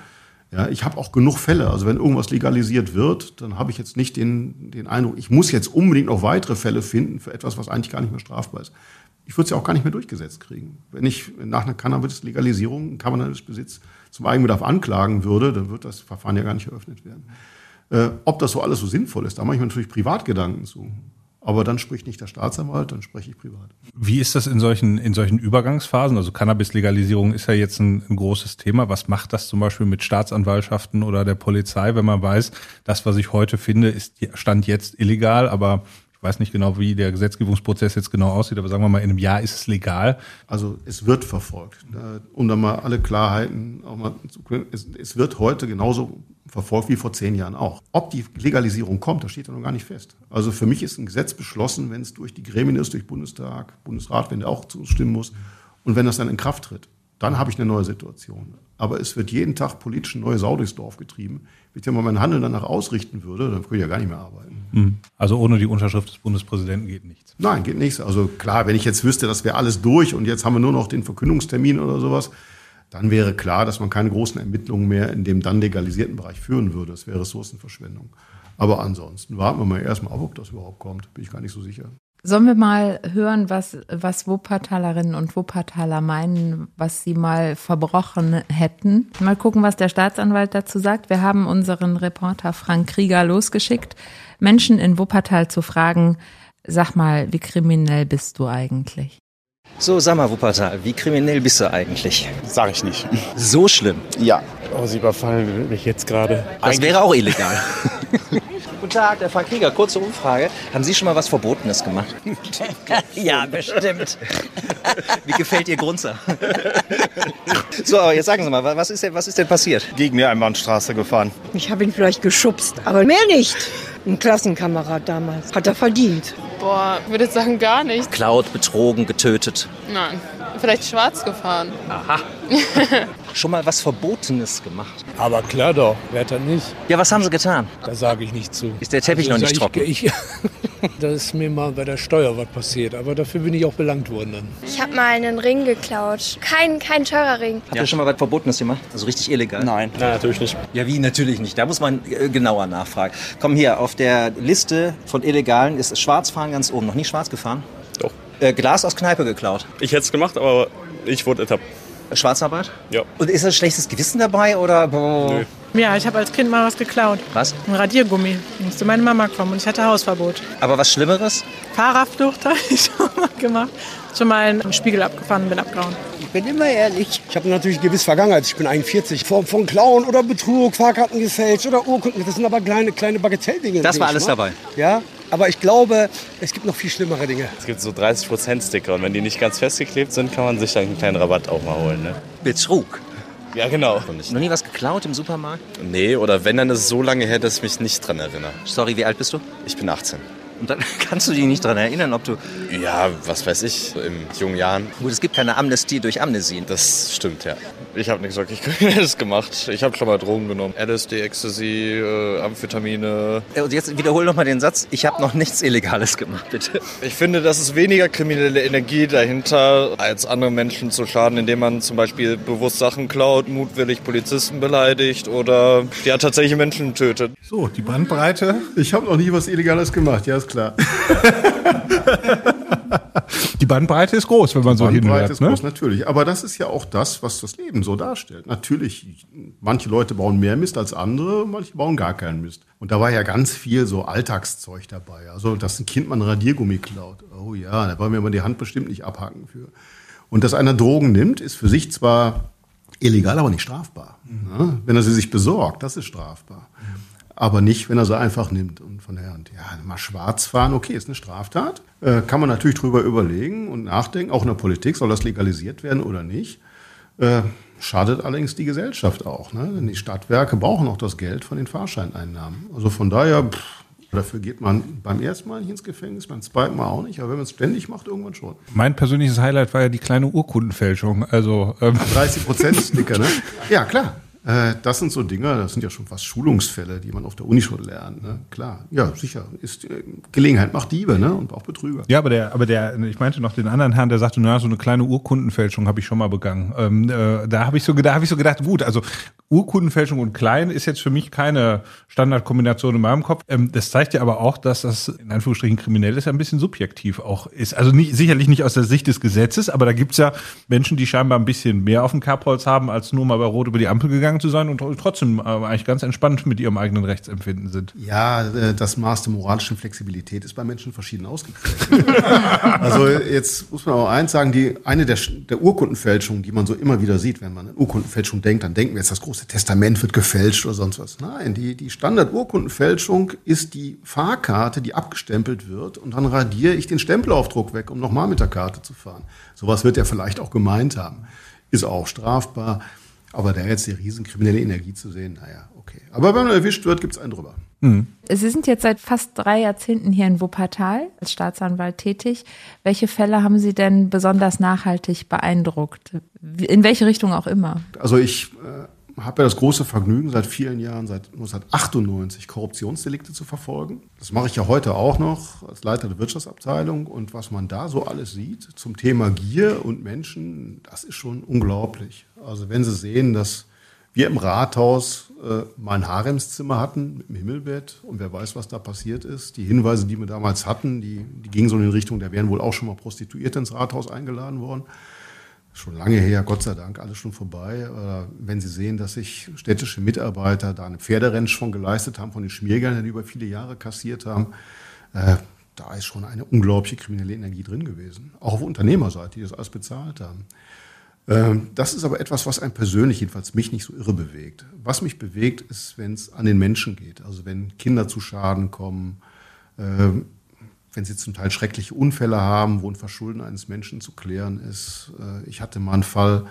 Ja, ich habe auch genug Fälle. Also wenn irgendwas legalisiert wird, dann habe ich jetzt nicht den, den Eindruck, ich muss jetzt unbedingt noch weitere Fälle finden für etwas, was eigentlich gar nicht mehr strafbar ist. Ich würde es ja auch gar nicht mehr durchgesetzt kriegen. Wenn ich nach einer Cannabis-Legalisierung Cannabis-Besitz zum Eigenbedarf anklagen würde, dann wird das Verfahren ja gar nicht eröffnet werden. Äh, ob das so alles so sinnvoll ist, da mache ich mir natürlich Privatgedanken zu. Aber dann spricht nicht der Staatsanwalt, dann spreche ich privat. Wie ist das in solchen, in solchen Übergangsphasen? Also Cannabis-Legalisierung ist ja jetzt ein, ein, großes Thema. Was macht das zum Beispiel mit Staatsanwaltschaften oder der Polizei, wenn man weiß, das, was ich heute finde, ist Stand jetzt illegal, aber ich weiß nicht genau, wie der Gesetzgebungsprozess jetzt genau aussieht, aber sagen wir mal, in einem Jahr ist es legal. Also es wird verfolgt. Um da mal alle Klarheiten auch mal zu können. Es, es wird heute genauso verfolgt wie vor zehn Jahren auch. Ob die Legalisierung kommt, das steht ja noch gar nicht fest. Also für mich ist ein Gesetz beschlossen, wenn es durch die Gremien ist, durch Bundestag, Bundesrat, wenn der auch zustimmen muss und wenn das dann in Kraft tritt. Dann habe ich eine neue Situation. Aber es wird jeden Tag politisch eine neue Sau durchs Dorf getrieben. Wenn ich ja mal mein Handeln danach ausrichten würde, dann würde ich ja gar nicht mehr arbeiten. Hm. Also ohne die Unterschrift des Bundespräsidenten geht nichts. Nein, geht nichts. Also klar, wenn ich jetzt wüsste, das wäre alles durch und jetzt haben wir nur noch den Verkündungstermin oder sowas, dann wäre klar, dass man keine großen Ermittlungen mehr in dem dann legalisierten Bereich führen würde. Das wäre Ressourcenverschwendung. Aber ansonsten warten wir mal erstmal ab, ob das überhaupt kommt. Bin ich gar nicht so sicher. Sollen wir mal hören, was, was Wuppertalerinnen und Wuppertaler meinen, was sie mal verbrochen hätten? Mal gucken, was der Staatsanwalt dazu sagt. Wir haben unseren Reporter Frank Krieger losgeschickt, Menschen in Wuppertal zu fragen, sag mal, wie kriminell bist du eigentlich? So, sag mal, Wuppertal, wie kriminell bist du eigentlich? Sag ich nicht. So schlimm? Ja. Oh, Sie überfallen mich jetzt gerade. Das wäre auch illegal. Guten Tag, der Frank Krieger. Kurze Umfrage. Haben Sie schon mal was Verbotenes gemacht? ja, bestimmt. Wie gefällt Ihr Grunzer? so, aber jetzt sagen Sie mal, was ist denn, was ist denn passiert? Gegen die Einbahnstraße gefahren. Ich habe ihn vielleicht geschubst, aber mehr nicht. Ein Klassenkamerad damals. Hat er verdient. Boah, würde jetzt sagen gar nicht. Klaut, betrogen, getötet. Nein. Vielleicht schwarz gefahren. Aha. Schon mal was Verbotenes gemacht? Aber klar doch, wer hat das nicht? Ja, was haben Sie getan? Da sage ich nicht zu. Ist der Teppich also, noch nicht ich, trocken? Ich, da ist mir mal bei der Steuer was passiert, aber dafür bin ich auch belangt worden dann. Ich habe mal einen Ring geklaut. Kein, kein teurer Ring. Habt ihr schon mal was Verbotenes gemacht? Also richtig illegal? Nein. Nein, natürlich nicht. Ja, wie natürlich nicht? Da muss man äh, genauer nachfragen. Komm hier, auf der Liste von Illegalen ist Schwarzfahren ganz oben. Noch nie schwarz gefahren? Äh, Glas aus Kneipe geklaut? Ich hätte es gemacht, aber ich wurde ertappt. Schwarzarbeit? Ja. Und ist das schlechtes Gewissen dabei oder? Nö. Ja, ich habe als Kind mal was geklaut. Was? Ein Radiergummi. Musste meine Mama kommen und ich hatte Hausverbot. Aber was Schlimmeres? Fahrerflucht habe ich schon mal gemacht. Schon mal einen Spiegel abgefahren und bin abgehauen. Ich bin immer ehrlich. Ich habe natürlich eine gewisse Vergangenheit. Ich bin 41. Von, von Klauen oder Betrug, Fahrkarten gefälscht oder Urkunden. Das sind aber kleine, kleine Bagatelldinge. Das war alles dabei? Ja. Aber ich glaube, es gibt noch viel schlimmere Dinge. Es gibt so 30% Sticker und wenn die nicht ganz festgeklebt sind, kann man sich dann einen kleinen Rabatt auch mal holen. Ne? Betrug? Ja, genau. Noch nie was geklaut im Supermarkt? Nee, oder wenn, dann ist es so lange her, dass ich mich nicht dran erinnere. Sorry, wie alt bist du? Ich bin 18. Und dann kannst du dich nicht daran erinnern, ob du. Ja, was weiß ich, in jungen Jahren. Gut, es gibt keine Amnestie durch Amnesie. Das stimmt, ja. Ich habe nichts wirklich Kriminelles gemacht. Ich habe schon mal Drogen genommen. LSD, Ecstasy, äh, Amphetamine. Und jetzt wiederhol noch mal den Satz. Ich habe noch nichts Illegales gemacht, bitte. Ich finde, das ist weniger kriminelle Energie dahinter, als andere Menschen zu schaden, indem man zum Beispiel bewusst Sachen klaut, mutwillig Polizisten beleidigt oder ja tatsächlich Menschen tötet. So, die Bandbreite. Ich habe noch nie was Illegales gemacht, ja, ist klar. Die Bandbreite ist groß, wenn man so Bandbreite hinhört. ist Ne? groß, natürlich. Aber das ist ja auch das, was das Leben so darstellt. Natürlich, manche Leute bauen mehr Mist als andere, manche bauen gar keinen Mist. Und da war ja ganz viel so Alltagszeug dabei. Also, dass ein Kind mal ein Radiergummi klaut. Oh ja, da wollen wir mal die Hand bestimmt nicht abhaken für. Und dass einer Drogen nimmt, ist für sich zwar illegal, aber nicht strafbar. Ne? Wenn er sie sich besorgt, das ist strafbar. Aber nicht, wenn er sie einfach nimmt. Und von daher, und ja, mal schwarz fahren, okay, ist eine Straftat. Äh, kann man natürlich drüber überlegen und nachdenken. Auch in der Politik, soll das legalisiert werden oder nicht? Äh, schadet allerdings die Gesellschaft auch. Ne? Denn die Stadtwerke brauchen auch das Geld von den Fahrscheineinnahmen. Also von daher, pff, dafür geht man beim ersten Mal nicht ins Gefängnis, beim zweiten Mal auch nicht. Aber wenn man es ständig macht, irgendwann schon. Mein persönliches Highlight war ja die kleine Urkundenfälschung. Also ähm, 30 Prozent Sticker, ne? Ja, klar. Äh, Das sind so Dinge, das sind ja schon fast Schulungsfälle, die man auf der Uni schon lernt. Ne? Klar, ja, sicher. Ist, äh, Gelegenheit macht Diebe ne? und auch Betrüger. Ja, aber der, aber der, ich meinte noch den anderen Herrn, der sagte, na, so eine kleine Urkundenfälschung habe ich schon mal begangen. Ähm, äh, da habe ich so habe ich so gedacht, gut, also Urkundenfälschung und klein ist jetzt für mich keine Standardkombination in meinem Kopf. Ähm, das zeigt ja aber auch, dass das in Anführungsstrichen kriminell ist, ein bisschen subjektiv auch ist. Also nicht, sicherlich nicht aus der Sicht des Gesetzes, aber da gibt's ja Menschen, die scheinbar ein bisschen mehr auf dem Kerbholz haben, als nur mal bei Rot über die Ampel gegangen zu sein und trotzdem äh, eigentlich ganz entspannt mit ihrem eigenen Rechtsempfinden sind. Ja, äh, das Maß der moralischen Flexibilität ist bei Menschen verschieden ausgeprägt. also jetzt muss man auch eins sagen, die, eine der, der Urkundenfälschungen, die man so immer wieder sieht, wenn man an Urkundenfälschung denkt, dann denken wir jetzt, das große Testament wird gefälscht oder sonst was. Nein, die, die Standard-Urkundenfälschung ist die Fahrkarte, die abgestempelt wird und dann radiere ich den Stempelaufdruck weg, um nochmal mit der Karte zu fahren. Sowas wird er vielleicht auch gemeint haben. Ist auch strafbar. Aber da jetzt die riesen kriminelle Energie zu sehen, naja, okay. Aber wenn man erwischt wird, gibt's einen drüber. Sie sind jetzt seit fast drei Jahrzehnten hier in Wuppertal als Staatsanwalt tätig. Welche Fälle haben Sie denn besonders nachhaltig beeindruckt? In welche Richtung auch immer? Also ich äh, habe ja das große Vergnügen, seit vielen Jahren, seit 1998, Korruptionsdelikte zu verfolgen. Das mache ich ja heute auch noch als Leiter der Wirtschaftsabteilung. Und was man da so alles sieht zum Thema Gier und Menschen, das ist schon unglaublich. Also wenn Sie sehen, dass wir im Rathaus äh, mal ein Haremszimmer hatten dem Himmelbett und wer weiß, was da passiert ist. Die Hinweise, die wir damals hatten, die, die gingen so in die Richtung, da wären wohl auch schon mal Prostituierte ins Rathaus eingeladen worden schon lange her, Gott sei Dank, alles schon vorbei. Oder wenn Sie sehen, dass sich städtische Mitarbeiter da eine Pferderennsch von geleistet haben, von den Schmiergeldern, die über viele Jahre kassiert haben, äh, da ist schon eine unglaubliche kriminelle Energie drin gewesen. Auch auf Unternehmerseite, die das alles bezahlt haben. Ähm, das ist aber etwas, was einen persönlich, jedenfalls mich, nicht so irre bewegt. Was mich bewegt, ist, wenn es an den Menschen geht. Also wenn Kinder zu Schaden kommen, ähm, wenn sie zum Teil schreckliche Unfälle haben, wo ein Verschulden eines Menschen zu klären ist. Äh, Ich hatte mal einen Fall,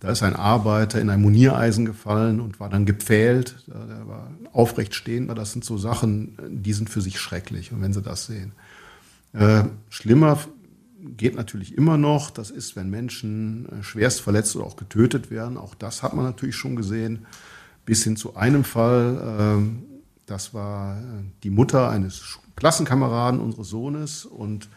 da ist ein Arbeiter in ein Moniereisen gefallen und war dann gepfählt. Der war aufrecht stehend. Das sind so Sachen, die sind für sich schrecklich. Wenn Sie das sehen. Äh, schlimmer geht natürlich immer noch. Das ist, wenn Menschen äh, schwerst verletzt oder auch getötet werden. Auch das hat man natürlich schon gesehen. Bis hin zu einem Fall, ähm, das war äh, die Mutter eines Klassenkameraden unseres Sohnes und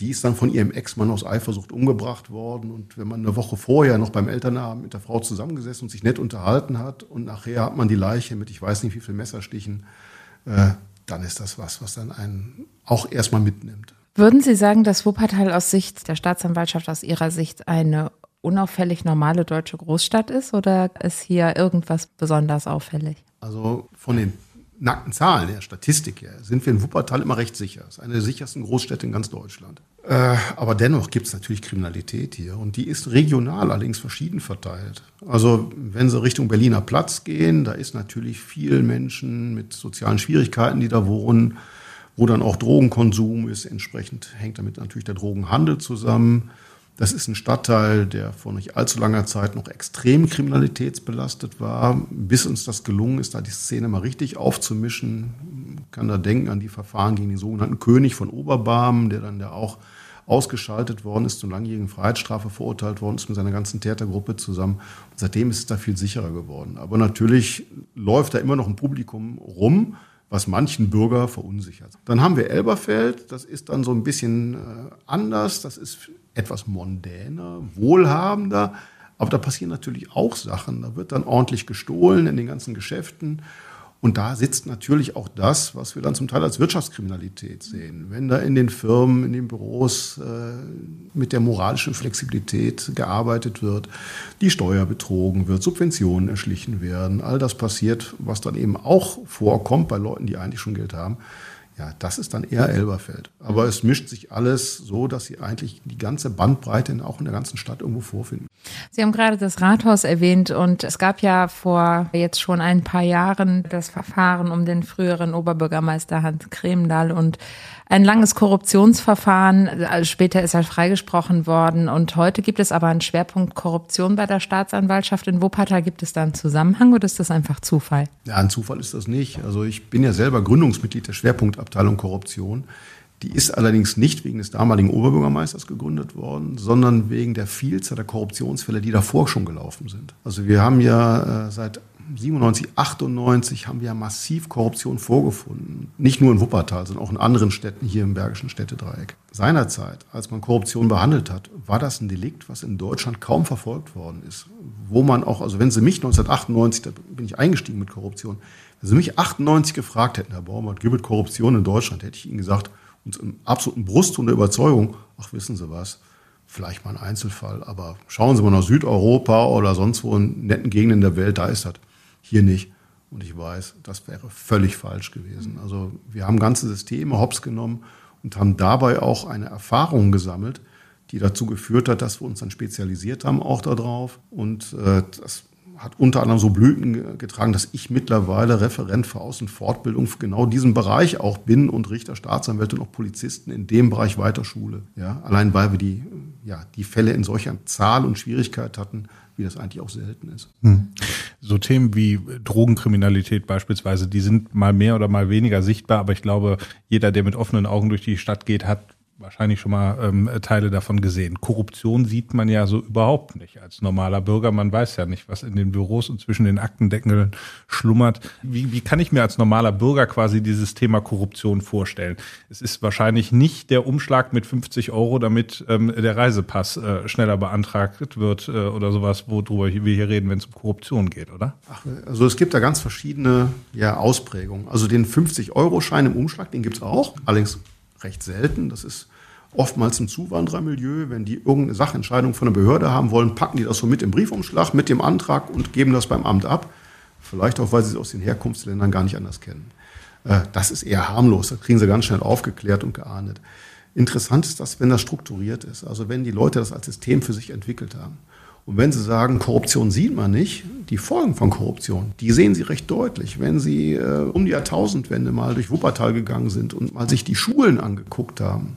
die ist dann von ihrem Ex-Mann aus Eifersucht umgebracht worden. Und wenn man eine Woche vorher noch beim Elternabend mit der Frau zusammengesessen und sich nett unterhalten hat und nachher hat man die Leiche mit ich weiß nicht wie viel Messerstichen, äh, dann ist das was, was dann einen auch erstmal mitnimmt. Würden Sie sagen, dass Wuppertal aus Sicht der Staatsanwaltschaft, aus Ihrer Sicht eine unauffällig normale deutsche Großstadt ist oder ist hier irgendwas besonders auffällig? Also von den nackten Zahlen der Statistik her sind wir in Wuppertal immer recht sicher. Es ist eine der sichersten Großstädte in ganz Deutschland. Äh, aber dennoch gibt es natürlich Kriminalität hier und die ist regional allerdings verschieden verteilt. Also wenn Sie Richtung Berliner Platz gehen, da ist natürlich viel Menschen mit sozialen Schwierigkeiten, die da wohnen, wo dann auch Drogenkonsum ist. Entsprechend hängt damit natürlich der Drogenhandel zusammen. Das ist ein Stadtteil, der vor nicht allzu langer Zeit noch extrem kriminalitätsbelastet war, bis uns das gelungen ist, da die Szene mal richtig aufzumischen. kann da denken an die Verfahren gegen den sogenannten König von Oberbarmen, der dann ja auch ausgeschaltet worden ist, zu langjährigen Freiheitsstrafe verurteilt worden ist mit seiner ganzen Tätergruppe zusammen. Und seitdem ist es da viel sicherer geworden. Aber natürlich läuft da immer noch ein Publikum rum, was manchen Bürger verunsichert. Dann haben wir Elberfeld, das ist dann so ein bisschen äh, anders, das ist etwas mondäner, wohlhabender, aber da passieren natürlich auch Sachen. Da wird dann ordentlich gestohlen in den ganzen Geschäften. Und da sitzt natürlich auch das, was wir dann zum Teil als Wirtschaftskriminalität sehen. Wenn da in den Firmen, in den Büros äh, mit der moralischen Flexibilität gearbeitet wird, die Steuer betrogen wird, Subventionen erschlichen werden, all das passiert, was dann eben auch vorkommt bei Leuten, die eigentlich schon Geld haben. Ja, das ist dann eher Elberfeld. Aber es mischt sich alles so, dass Sie eigentlich die ganze Bandbreite auch in der ganzen Stadt irgendwo vorfinden. Sie haben gerade das Rathaus erwähnt und es gab ja vor jetzt schon ein paar Jahren das Verfahren um den früheren Oberbürgermeister Hans Kremdahl und ein langes Korruptionsverfahren. Also später ist er freigesprochen worden und heute gibt es aber einen Schwerpunkt Korruption bei der Staatsanwaltschaft. In Wuppertal gibt es da einen Zusammenhang oder ist das einfach Zufall? Ja, ein Zufall ist das nicht. Also ich bin ja selber Gründungsmitglied der Schwerpunktabteilung Korruption. Die ist allerdings nicht wegen des damaligen Oberbürgermeisters gegründet worden, sondern wegen der Vielzahl der Korruptionsfälle, die davor schon gelaufen sind. Also wir haben ja äh, seit 97, 98 haben wir massiv Korruption vorgefunden. Nicht nur in Wuppertal, sondern auch in anderen Städten hier im Bergischen Städtedreieck. Seinerzeit, als man Korruption behandelt hat, war das ein Delikt, was in Deutschland kaum verfolgt worden ist. Wo man auch, also wenn Sie mich 1998, da bin ich eingestiegen mit Korruption, wenn Sie mich 98 gefragt hätten, Herr Baumert, gibt es Korruption in Deutschland, hätte ich Ihnen gesagt, uns im absoluten Brustton der Überzeugung, ach wissen Sie was, vielleicht mal ein Einzelfall, aber schauen Sie mal nach Südeuropa oder sonst wo in netten Gegenden der Welt, da ist das hier nicht. Und ich weiß, das wäre völlig falsch gewesen. Also wir haben ganze Systeme hops genommen und haben dabei auch eine Erfahrung gesammelt, die dazu geführt hat, dass wir uns dann spezialisiert haben auch darauf. Und äh, das hat unter anderem so Blüten getragen, dass ich mittlerweile Referent für Außenfortbildung für genau diesen Bereich auch bin und Richter, Staatsanwälte und auch Polizisten in dem Bereich Weiterschule. Ja, allein weil wir die, ja, die Fälle in solcher Zahl und Schwierigkeit hatten, wie das eigentlich auch selten ist. Hm. So Themen wie Drogenkriminalität beispielsweise, die sind mal mehr oder mal weniger sichtbar, aber ich glaube, jeder, der mit offenen Augen durch die Stadt geht, hat wahrscheinlich schon mal ähm, Teile davon gesehen. Korruption sieht man ja so überhaupt nicht als normaler Bürger. Man weiß ja nicht, was in den Büros und zwischen den Aktendeckeln schlummert. Wie, wie kann ich mir als normaler Bürger quasi dieses Thema Korruption vorstellen? Es ist wahrscheinlich nicht der Umschlag mit 50 Euro, damit ähm, der Reisepass äh, schneller beantragt wird äh, oder sowas, worüber wir hier reden, wenn es um Korruption geht, oder? Ach, also es gibt da ganz verschiedene ja, Ausprägungen. Also den 50-Euro-Schein im Umschlag, den gibt es auch, allerdings recht selten. Das ist oftmals im Zuwanderermilieu. Wenn die irgendeine Sachentscheidung von der Behörde haben wollen, packen die das so mit im Briefumschlag, mit dem Antrag und geben das beim Amt ab. Vielleicht auch, weil sie es aus den Herkunftsländern gar nicht anders kennen. Äh, das ist eher harmlos. Da kriegen sie ganz schnell aufgeklärt und geahndet. Interessant ist das, wenn das strukturiert ist. Also wenn die Leute das als System für sich entwickelt haben. Und wenn Sie sagen, Korruption sieht man nicht, die Folgen von Korruption, die sehen Sie recht deutlich. Wenn Sie äh, um die Jahrtausendwende mal durch Wuppertal gegangen sind und mal sich die Schulen angeguckt haben,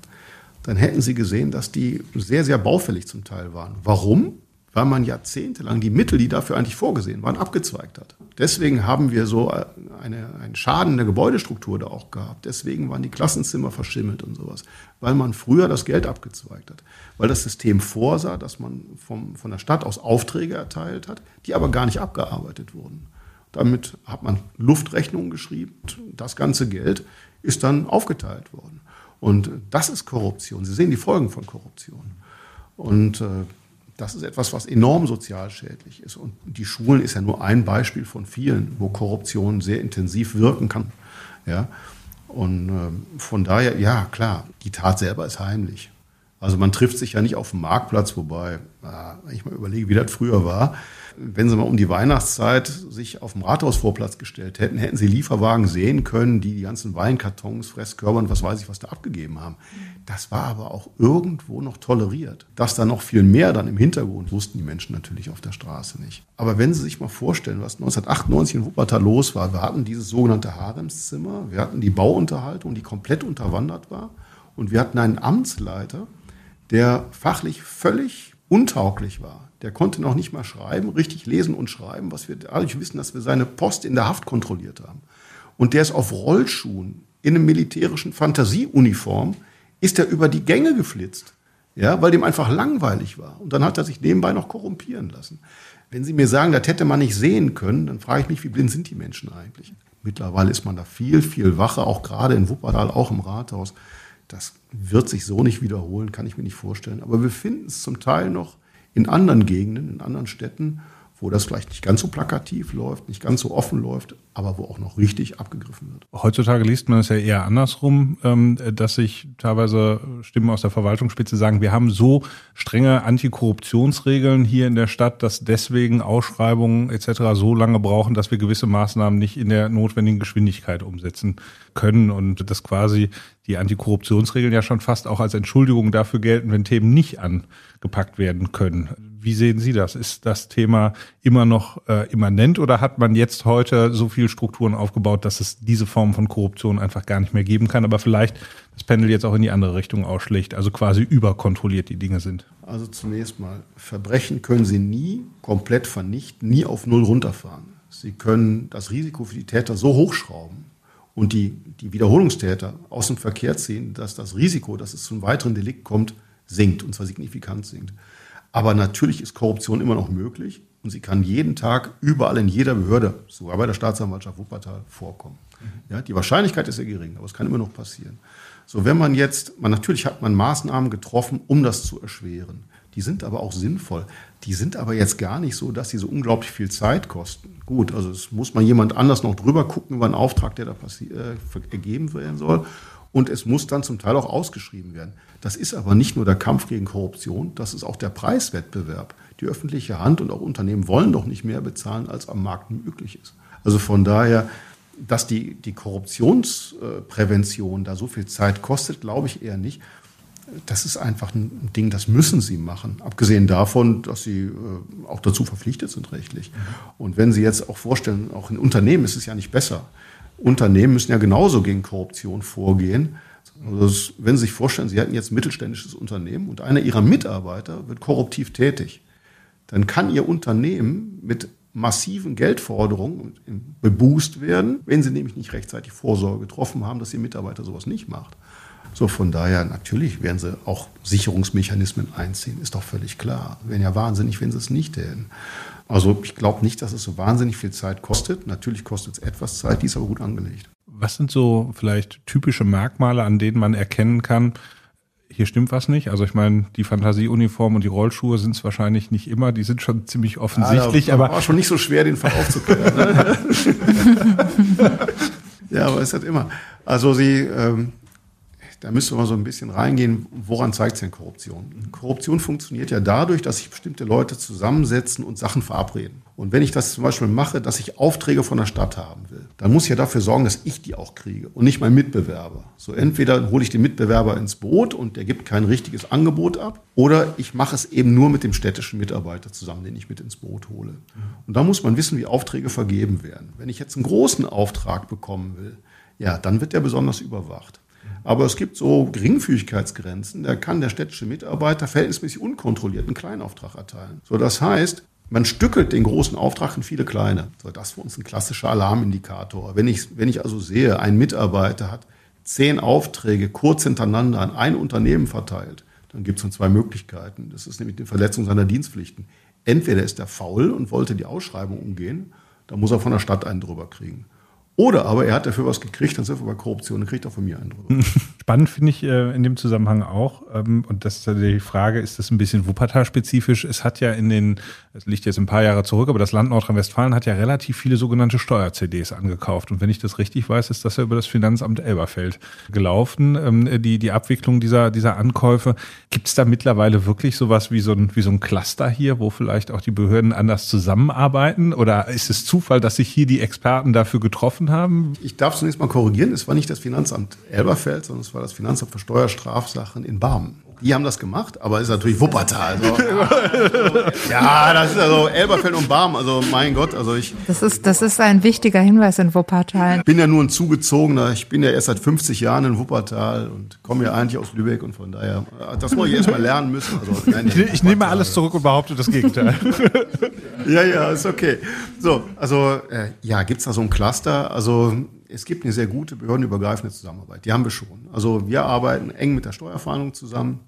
dann hätten Sie gesehen, dass die sehr, sehr baufällig zum Teil waren. Warum? Weil man jahrzehntelang die Mittel, die dafür eigentlich vorgesehen waren, abgezweigt hat. Deswegen haben wir so eine, einen Schaden in der Gebäudestruktur da auch gehabt. Deswegen waren die Klassenzimmer verschimmelt und sowas. Weil man früher das Geld abgezweigt hat. Weil das System vorsah, dass man vom, von der Stadt aus Aufträge erteilt hat, die aber gar nicht abgearbeitet wurden. Damit hat man Luftrechnungen geschrieben. Das ganze Geld ist dann aufgeteilt worden. Und das ist Korruption. Sie sehen die Folgen von Korruption. Und äh, das ist etwas, was enorm sozial schädlich ist. Und die Schulen ist ja nur ein Beispiel von vielen, wo Korruption sehr intensiv wirken kann. Ja? Und äh, von daher, ja, klar, die Tat selber ist heimlich. Also man trifft sich ja nicht auf dem Marktplatz, wobei, wenn ich mal überlege, wie das früher war, wenn Sie mal um die Weihnachtszeit sich auf dem Rathausvorplatz gestellt hätten, hätten Sie Lieferwagen sehen können, die die ganzen Weinkartons, Fresskörper und was weiß ich, was da abgegeben haben. Das war aber auch irgendwo noch toleriert. Dass da noch viel mehr dann im Hintergrund wussten die Menschen natürlich auf der Straße nicht. Aber wenn Sie sich mal vorstellen, was 1998 in Wuppertal los war, wir hatten dieses sogenannte Haremszimmer, wir hatten die Bauunterhaltung, die komplett unterwandert war und wir hatten einen Amtsleiter, der fachlich völlig untauglich war. Der konnte noch nicht mal schreiben, richtig lesen und schreiben, was wir dadurch wissen, dass wir seine Post in der Haft kontrolliert haben. und der ist auf Rollschuhen in einem militärischen Fantasieuniform, ist er über die Gänge geflitzt. Ja, weil dem einfach langweilig war. Und dann hat er sich nebenbei noch korrumpieren lassen. Wenn Sie mir sagen, das hätte man nicht sehen können, dann frage ich mich, wie blind sind die Menschen eigentlich? Mittlerweile ist man da viel, viel wacher, auch gerade in Wuppertal, auch im Rathaus. Das wird sich so nicht wiederholen, kann ich mir nicht vorstellen. Aber wir finden es zum Teil noch in anderen Gegenden, in anderen Städten wo das vielleicht nicht ganz so plakativ läuft, nicht ganz so offen läuft, aber wo auch noch richtig abgegriffen wird. Heutzutage liest man es ja eher andersrum, ähm, dass sich teilweise Stimmen aus der Verwaltungsspitze sagen, wir haben so strenge Antikorruptionsregeln hier in der Stadt, dass deswegen Ausschreibungen etc. so lange brauchen, dass wir gewisse Maßnahmen nicht in der notwendigen Geschwindigkeit umsetzen können und dass quasi die Antikorruptionsregeln ja schon fast auch als Entschuldigung dafür gelten, wenn Themen nicht angepackt werden können. Wie sehen Sie das? Ist das Thema immer noch äh, immanent oder hat man jetzt heute so viele Strukturen aufgebaut, dass es diese Form von Korruption einfach gar nicht mehr geben kann, aber vielleicht das Pendel jetzt auch in die andere Richtung ausschlägt, also quasi überkontrolliert die Dinge sind? Also zunächst mal, Verbrechen können Sie nie komplett vernichten, nie auf Null runterfahren. Sie können das Risiko für die Täter so hochschrauben und die, die Wiederholungstäter aus dem Verkehr ziehen, dass das Risiko, dass es zu einem weiteren Delikt kommt, sinkt und zwar signifikant sinkt. Aber natürlich ist Korruption immer noch möglich und sie kann jeden Tag überall in jeder Behörde, sogar bei der Staatsanwaltschaft Wuppertal, vorkommen. Ja, die Wahrscheinlichkeit ist sehr gering, aber es kann immer noch passieren. So, wenn man jetzt, man, natürlich hat man Maßnahmen getroffen, um das zu erschweren. Die sind aber auch sinnvoll. Die sind aber jetzt gar nicht so, dass sie so unglaublich viel Zeit kosten. Gut, also es muss mal jemand anders noch drüber gucken über einen Auftrag, der da äh, ergeben werden soll und es muss dann zum Teil auch ausgeschrieben werden. Das ist aber nicht nur der Kampf gegen Korruption, das ist auch der Preiswettbewerb. Die öffentliche Hand und auch Unternehmen wollen doch nicht mehr bezahlen, als am Markt möglich ist. Also von daher, dass die, die Korruptionsprävention da so viel Zeit kostet, glaube ich eher nicht. Das ist einfach ein Ding, das müssen sie machen. Abgesehen davon, dass sie äh, auch dazu verpflichtet sind rechtlich. Und wenn Sie jetzt auch vorstellen, auch in Unternehmen ist es ja nicht besser. Unternehmen müssen ja genauso gegen Korruption vorgehen. Also das, wenn Sie sich vorstellen, Sie hätten jetzt ein mittelständisches Unternehmen und einer Ihrer Mitarbeiter wird korruptiv tätig, dann kann Ihr Unternehmen mit massiven Geldforderungen beboost werden, wenn Sie nämlich nicht rechtzeitig Vorsorge getroffen haben, dass Ihr Mitarbeiter sowas nicht macht. So von daher, natürlich werden sie auch Sicherungsmechanismen einziehen, ist doch völlig klar. Wären ja wahnsinnig, wenn sie es nicht täten. Also ich glaube nicht, dass es so wahnsinnig viel Zeit kostet. Natürlich kostet es etwas Zeit, die ist aber gut angelegt. Was sind so vielleicht typische Merkmale, an denen man erkennen kann, hier stimmt was nicht. Also ich meine, die Fantasieuniform und die Rollschuhe sind es wahrscheinlich nicht immer, die sind schon ziemlich offensichtlich. Ja, aber war schon nicht so schwer, den Fall aufzuklären. Ne? ja, aber es hat immer. Also sie, ähm, da müsste man so ein bisschen reingehen, woran zeigt es denn Korruption? Korruption funktioniert ja dadurch, dass sich bestimmte Leute zusammensetzen und Sachen verabreden. Und wenn ich das zum Beispiel mache, dass ich Aufträge von der Stadt haben will, dann muss ich ja dafür sorgen, dass ich die auch kriege und nicht mein Mitbewerber. So entweder hole ich den Mitbewerber ins Boot und der gibt kein richtiges Angebot ab, oder ich mache es eben nur mit dem städtischen Mitarbeiter zusammen, den ich mit ins Boot hole. Und da muss man wissen, wie Aufträge vergeben werden. Wenn ich jetzt einen großen Auftrag bekommen will, ja, dann wird der besonders überwacht. Aber es gibt so Geringfügigkeitsgrenzen. Da kann der städtische Mitarbeiter verhältnismäßig unkontrolliert einen Kleinauftrag erteilen. So, das heißt, man stückelt den großen Auftrag in viele kleine. So, das ist für uns ein klassischer Alarmindikator. Wenn ich, wenn ich also sehe, ein Mitarbeiter hat zehn Aufträge kurz hintereinander an ein Unternehmen verteilt, dann gibt es dann zwei Möglichkeiten. Das ist nämlich die Verletzung seiner Dienstpflichten. Entweder ist er faul und wollte die Ausschreibung umgehen, da muss er von der Stadt einen drüber kriegen. Oder aber er hat dafür was gekriegt, dann sind wir bei Korruption, dann kriegt er von mir einen drüber. Spannend finde ich äh, in dem Zusammenhang auch, ähm, und das ist die Frage, ist das ein bisschen Wuppertal-spezifisch? Es hat ja in den, es liegt jetzt ein paar Jahre zurück, aber das Land Nordrhein-Westfalen hat ja relativ viele sogenannte Steuer-CDs angekauft. Und wenn ich das richtig weiß, ist das ja über das Finanzamt Elberfeld gelaufen, ähm, die, die Abwicklung dieser, dieser Ankäufe. Gibt es da mittlerweile wirklich sowas wie so, ein, wie so ein Cluster hier, wo vielleicht auch die Behörden anders zusammenarbeiten? Oder ist es Zufall, dass sich hier die Experten dafür getroffen haben? Ich darf zunächst mal korrigieren. Es war nicht das Finanzamt Elberfeld, sondern es war das Finanzamt für Steuerstrafsachen in Barmen. Die haben das gemacht, aber ist natürlich Wuppertal. Also, ja, das ist also Elberfeld und Barmen. Also mein Gott, also ich. Das ist, das ist ein wichtiger Hinweis in Wuppertal. Ich bin ja nur ein zugezogener. Ich bin ja erst seit 50 Jahren in Wuppertal und komme ja eigentlich aus Lübeck und von daher, das muss ich erst mal lernen müssen. Also, nein, ich, ich nehme alles zurück und behaupte das Gegenteil. ja, ja, ist okay. So, also äh, ja, gibt's da so ein Cluster? Also es gibt eine sehr gute behördenübergreifende Zusammenarbeit. Die haben wir schon. Also wir arbeiten eng mit der Steuerfahndung zusammen,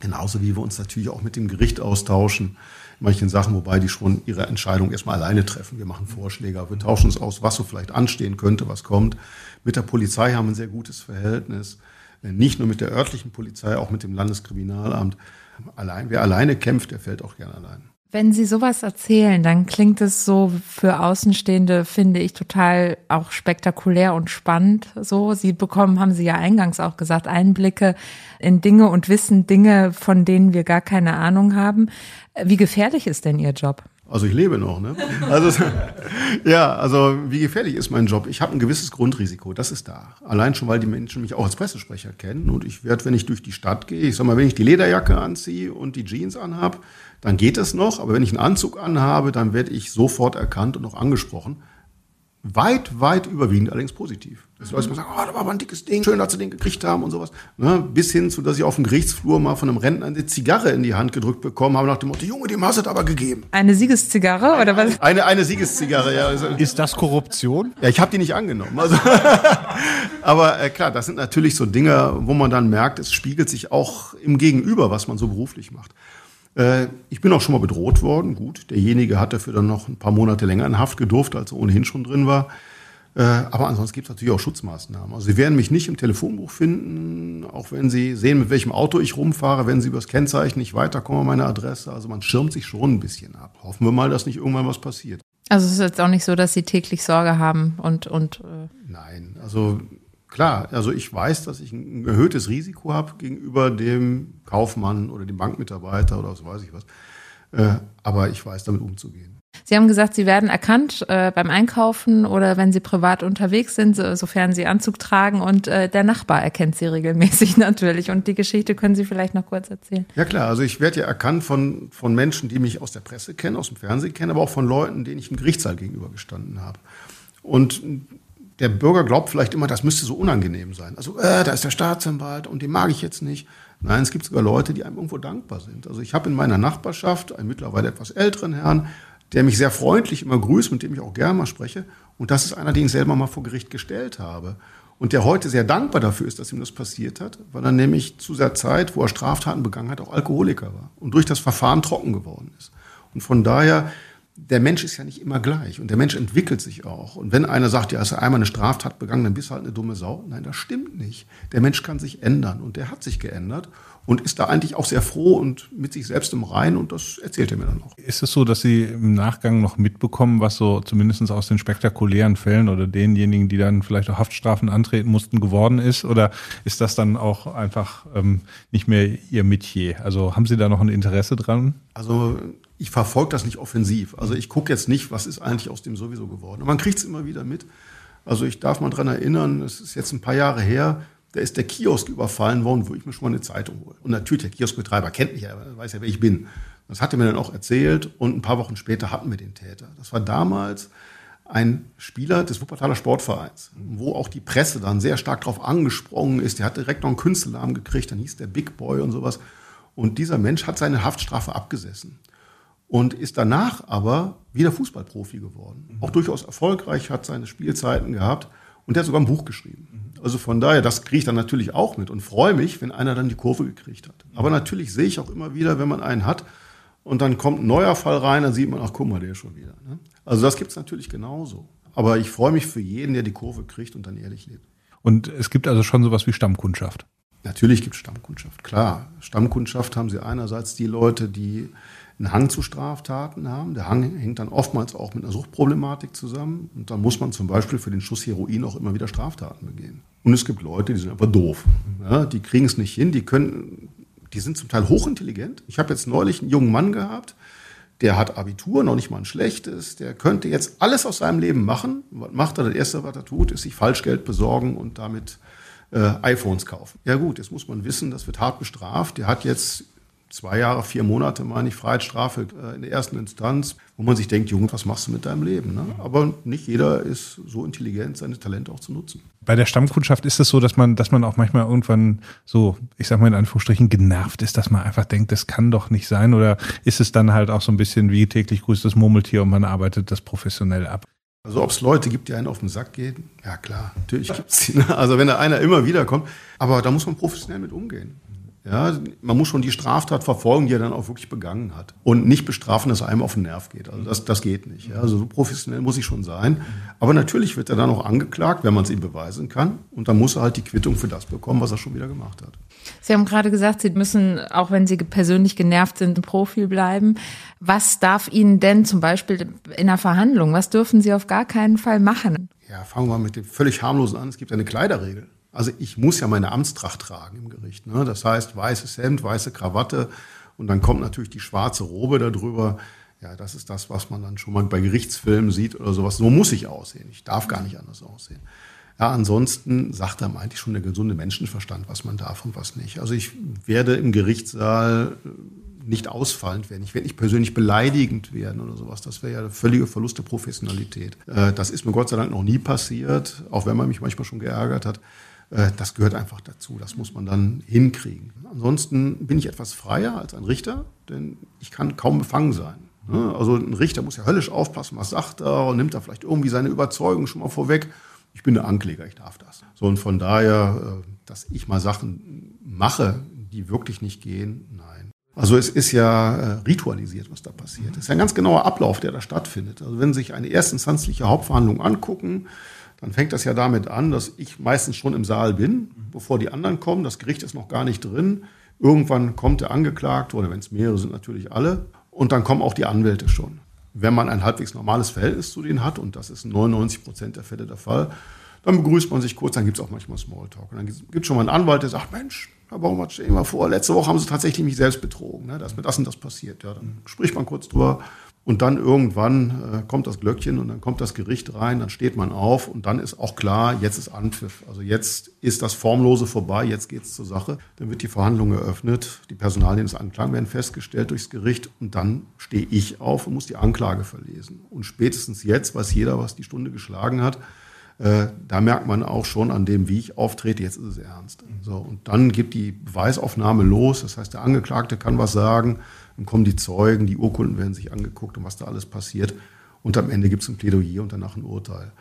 genauso wie wir uns natürlich auch mit dem Gericht austauschen in manchen Sachen, wobei die schon ihre Entscheidung erstmal alleine treffen. Wir machen Vorschläge, wir tauschen uns aus, was so vielleicht anstehen könnte, was kommt. Mit der Polizei haben wir ein sehr gutes Verhältnis. Nicht nur mit der örtlichen Polizei, auch mit dem Landeskriminalamt. Allein, wer alleine kämpft, der fällt auch gerne allein. Wenn Sie sowas erzählen, dann klingt es so für Außenstehende, finde ich, total auch spektakulär und spannend. So, Sie bekommen, haben Sie ja eingangs auch gesagt, Einblicke in Dinge und wissen Dinge, von denen wir gar keine Ahnung haben. Wie gefährlich ist denn Ihr Job? Also ich lebe noch, ne? Also ja, also wie gefährlich ist mein Job? Ich habe ein gewisses Grundrisiko, das ist da. Allein schon, weil die Menschen mich auch als Pressesprecher kennen und ich werde, wenn ich durch die Stadt gehe, ich sag mal, wenn ich die Lederjacke anziehe und die Jeans anhab, dann geht es noch, aber wenn ich einen Anzug anhabe, dann werde ich sofort erkannt und auch angesprochen weit, weit überwiegend allerdings positiv. Dass Leute mal sagen, oh, da war aber ein dickes Ding, schön, dass sie den gekriegt haben und sowas. Ne? Bis hin zu, dass ich auf dem Gerichtsflur mal von einem Rentner eine Zigarre in die Hand gedrückt bekommen habe, nach dem Motto, Junge, dem hast du aber gegeben. Eine Siegeszigarre oder was? Eine, eine Siegeszigarre, ja. Also, Ist das Korruption? Ja, ich habe die nicht angenommen. Also, aber äh, klar, das sind natürlich so Dinge, wo man dann merkt, es spiegelt sich auch im Gegenüber, was man so beruflich macht. Äh, ich bin auch schon mal bedroht worden. Gut, derjenige hat dafür dann noch ein paar Monate länger in Haft gedurft, als er ohnehin schon drin war. Äh, aber ansonsten gibt es natürlich auch Schutzmaßnahmen. Also Sie werden mich nicht im Telefonbuch finden, auch wenn Sie sehen, mit welchem Auto ich rumfahre, wenn Sie über das Kennzeichen nicht weiterkommen, meine Adresse. Also man schirmt sich schon ein bisschen ab. Hoffen wir mal, dass nicht irgendwann was passiert. Also es ist jetzt auch nicht so, dass Sie täglich Sorge haben und und. Äh Nein, also Klar, also ich weiß, dass ich ein erhöhtes Risiko habe gegenüber dem Kaufmann oder dem Bankmitarbeiter oder so weiß ich was. Äh, aber ich weiß, damit umzugehen. Sie haben gesagt, Sie werden erkannt äh, beim Einkaufen oder wenn Sie privat unterwegs sind, so, sofern Sie Anzug tragen und äh, der Nachbar erkennt Sie regelmäßig natürlich. Und die Geschichte können Sie vielleicht noch kurz erzählen. Ja klar, also ich werde ja erkannt von, von Menschen, die mich aus der Presse kennen, aus dem Fernsehen kennen, aber auch von Leuten, denen ich im Gerichtssaal gegenüber gestanden habe. Und der Bürger glaubt vielleicht immer, das müsste so unangenehm sein. Also, äh, da ist der Staatsanwalt und den mag ich jetzt nicht. Nein, es gibt sogar Leute, die einem irgendwo dankbar sind. Also ich habe in meiner Nachbarschaft einen mittlerweile etwas älteren Herrn, der mich sehr freundlich immer grüßt, mit dem ich auch gerne mal spreche. Und das ist einer, den ich selber mal vor Gericht gestellt habe. Und der heute sehr dankbar dafür ist, dass ihm das passiert hat, weil er nämlich zu der Zeit, wo er Straftaten begangen hat, auch Alkoholiker war und durch das Verfahren trocken geworden ist. Und von daher der Mensch ist ja nicht immer gleich und der Mensch entwickelt sich auch. Und wenn einer sagt, ja, hast du einmal eine Straftat begangen, dann bist du halt eine dumme Sau. Nein, das stimmt nicht. Der Mensch kann sich ändern und der hat sich geändert und ist da eigentlich auch sehr froh und mit sich selbst im Rein und das erzählt er mir dann auch. Ist es so, dass Sie im Nachgang noch mitbekommen, was so zumindest aus den spektakulären Fällen oder denjenigen, die dann vielleicht auch Haftstrafen antreten mussten, geworden ist? Oder ist das dann auch einfach ähm, nicht mehr Ihr Metier? Also haben Sie da noch ein Interesse dran? Also ich verfolge das nicht offensiv. Also ich gucke jetzt nicht, was ist eigentlich aus dem sowieso geworden. Und man kriegt es immer wieder mit. Also ich darf mal dran erinnern, es ist jetzt ein paar Jahre her, da ist der Kiosk überfallen worden, wo ich mir schon mal eine Zeitung hole. Und natürlich, der Kioskbetreiber kennt mich ja, weiß ja, wer ich bin. Das hat er mir dann auch erzählt und ein paar Wochen später hatten wir den Täter. Das war damals ein Spieler des Wuppertaler Sportvereins, wo auch die Presse dann sehr stark drauf angesprungen ist. Der hat direkt noch einen Künstlernamen gekriegt, dann hieß der Big Boy und sowas. Und dieser Mensch hat seine Haftstrafe abgesessen und ist danach aber wieder Fußballprofi geworden. Mhm. Auch durchaus erfolgreich, hat seine Spielzeiten gehabt und der hat sogar ein Buch geschrieben. Mhm. Also von daher, das kriege ich dann natürlich auch mit und freue mich, wenn einer dann die Kurve gekriegt hat. Mhm. Aber natürlich sehe ich auch immer wieder, wenn man einen hat und dann kommt ein neuer Fall rein, dann sieht man, ach guck mal, der ist schon wieder. Ne? Also das gibt es natürlich genauso. Aber ich freue mich für jeden, der die Kurve kriegt und dann ehrlich lebt. Und es gibt also schon sowas wie Stammkundschaft. Natürlich gibt es Stammkundschaft, klar. Stammkundschaft haben sie einerseits die Leute, die einen Hang zu Straftaten haben. Der Hang hängt dann oftmals auch mit einer Suchtproblematik zusammen. Und dann muss man zum Beispiel für den Schuss Heroin auch immer wieder Straftaten begehen. Und es gibt Leute, die sind einfach doof. Ja, die kriegen es nicht hin, die können, die sind zum Teil hochintelligent. Ich habe jetzt neulich einen jungen Mann gehabt, der hat Abitur, noch nicht mal ein schlechtes, der könnte jetzt alles aus seinem Leben machen. Was macht er? Das Erste, was er tut, ist sich Falschgeld besorgen und damit äh, iPhones kaufen. Ja gut, jetzt muss man wissen, das wird hart bestraft. Der hat jetzt zwei Jahre, vier Monate, meine ich, Freiheitsstrafe äh, in der ersten Instanz, wo man sich denkt, Junge, was machst du mit deinem Leben? Ne? Aber nicht jeder ist so intelligent, seine Talente auch zu nutzen. Bei der Stammkundschaft ist es so, dass man, dass man auch manchmal irgendwann so, ich sag mal in Anführungsstrichen, genervt ist, dass man einfach denkt, das kann doch nicht sein. Oder ist es dann halt auch so ein bisschen wie täglich grüßt das Murmeltier und man arbeitet das professionell ab? Also ob es Leute gibt, die einen auf den Sack gehen, ja klar, natürlich gibt es die. Ne? Also wenn da einer immer wieder kommt, aber da muss man professionell mit umgehen. Ja, man muss schon die Straftat verfolgen, die er dann auch wirklich begangen hat. Und nicht bestrafen, dass er einem auf den Nerv geht. Also das, das geht nicht. Ja. Also so professionell muss ich schon sein. Aber natürlich wird er dann auch angeklagt, wenn man es ihm beweisen kann. Und dann muss er halt die Quittung für das bekommen, was er schon wieder gemacht hat. Sie haben gerade gesagt, Sie müssen, auch wenn Sie persönlich genervt sind, ein Profil bleiben. Was darf Ihnen denn zum Beispiel in einer Verhandlung, was dürfen Sie auf gar keinen Fall machen? Ja, fangen wir mal mit dem völlig harmlosen an. Es gibt eine Kleiderregel. Also ich muss ja meine Amtstracht tragen im Gericht. Ne? Das heißt, weißes Hemd, weiße Krawatte und dann kommt natürlich die schwarze Robe darüber. Ja, das ist das, was man dann schon mal bei Gerichtsfilmen sieht oder sowas. So muss ich aussehen. Ich darf gar nicht anders aussehen. Ja, ansonsten sagt da eigentlich schon der gesunde Menschenverstand, was man darf und was nicht. Also ich werde im Gerichtssaal nicht ausfallend werden. Ich werde nicht persönlich beleidigend werden oder sowas. Das wäre ja der völlige Verlust der Professionalität. Äh, das ist mir Gott sei Dank noch nie passiert, auch wenn man mich manchmal schon geärgert hat. Äh, das gehört einfach dazu. Das muss man dann hinkriegen. Ansonsten bin ich etwas freier als ein Richter, denn ich kann kaum befangen sein. Ne? Also ein Richter muss ja höllisch aufpassen, was sagt er und nimmt da vielleicht irgendwie seine Überzeugung schon mal vorweg. Ich bin der Ankläger, ich darf das. So und von daher, äh, dass ich mal Sachen mache, die wirklich nicht gehen, nein. Also es ist ja äh, ritualisiert, was da passiert. Es ist ja ein ganz genauer Ablauf, der da stattfindet. Also wenn Sie sich eine erstinstanzliche Hauptverhandlung angucken, dann fängt das ja damit an, dass ich meistens schon im Saal bin, bevor die anderen kommen. Das Gericht ist noch gar nicht drin. Irgendwann kommt der Angeklagte, oder wenn es mehrere sind, natürlich alle. Und dann kommen auch die Anwälte schon. Wenn man ein halbwegs normales Verhältnis zu denen hat, und das ist in 99 Prozent der Fälle der Fall, dann begrüßt man sich kurz, dann gibt es auch manchmal Smalltalk. Und dann gibt es schon mal einen Anwalt, der sagt, Mensch, Herr Baumert, stell dir mal vor, letzte Woche haben Sie tatsächlich mich selbst betrogen. Ne? Da ist mir das und das passiert. Ja, dann spricht man kurz drüber. Und dann irgendwann äh, kommt das Glöckchen und dann kommt das Gericht rein, dann steht man auf und dann ist auch klar, jetzt ist Anpfiff. Also jetzt ist das Formlose vorbei, jetzt geht's zur Sache. Dann wird die Verhandlung eröffnet, die Personalien des Anklagen werden festgestellt durchs Gericht und dann stehe ich auf und muss die Anklage verlesen. Und spätestens jetzt weiß jeder, was die Stunde geschlagen hat. Äh, da merkt man auch schon an dem, wie ich auftrete, jetzt ist es ernst. So, und dann geht die Beweisaufnahme los. Das heißt, der Angeklagte kann was sagen dann kommen die Zeugen, die Urkunden werden sich angeguckt und was da alles passiert. Und am Ende gibt es ein Plädoyer und danach ein Urteil.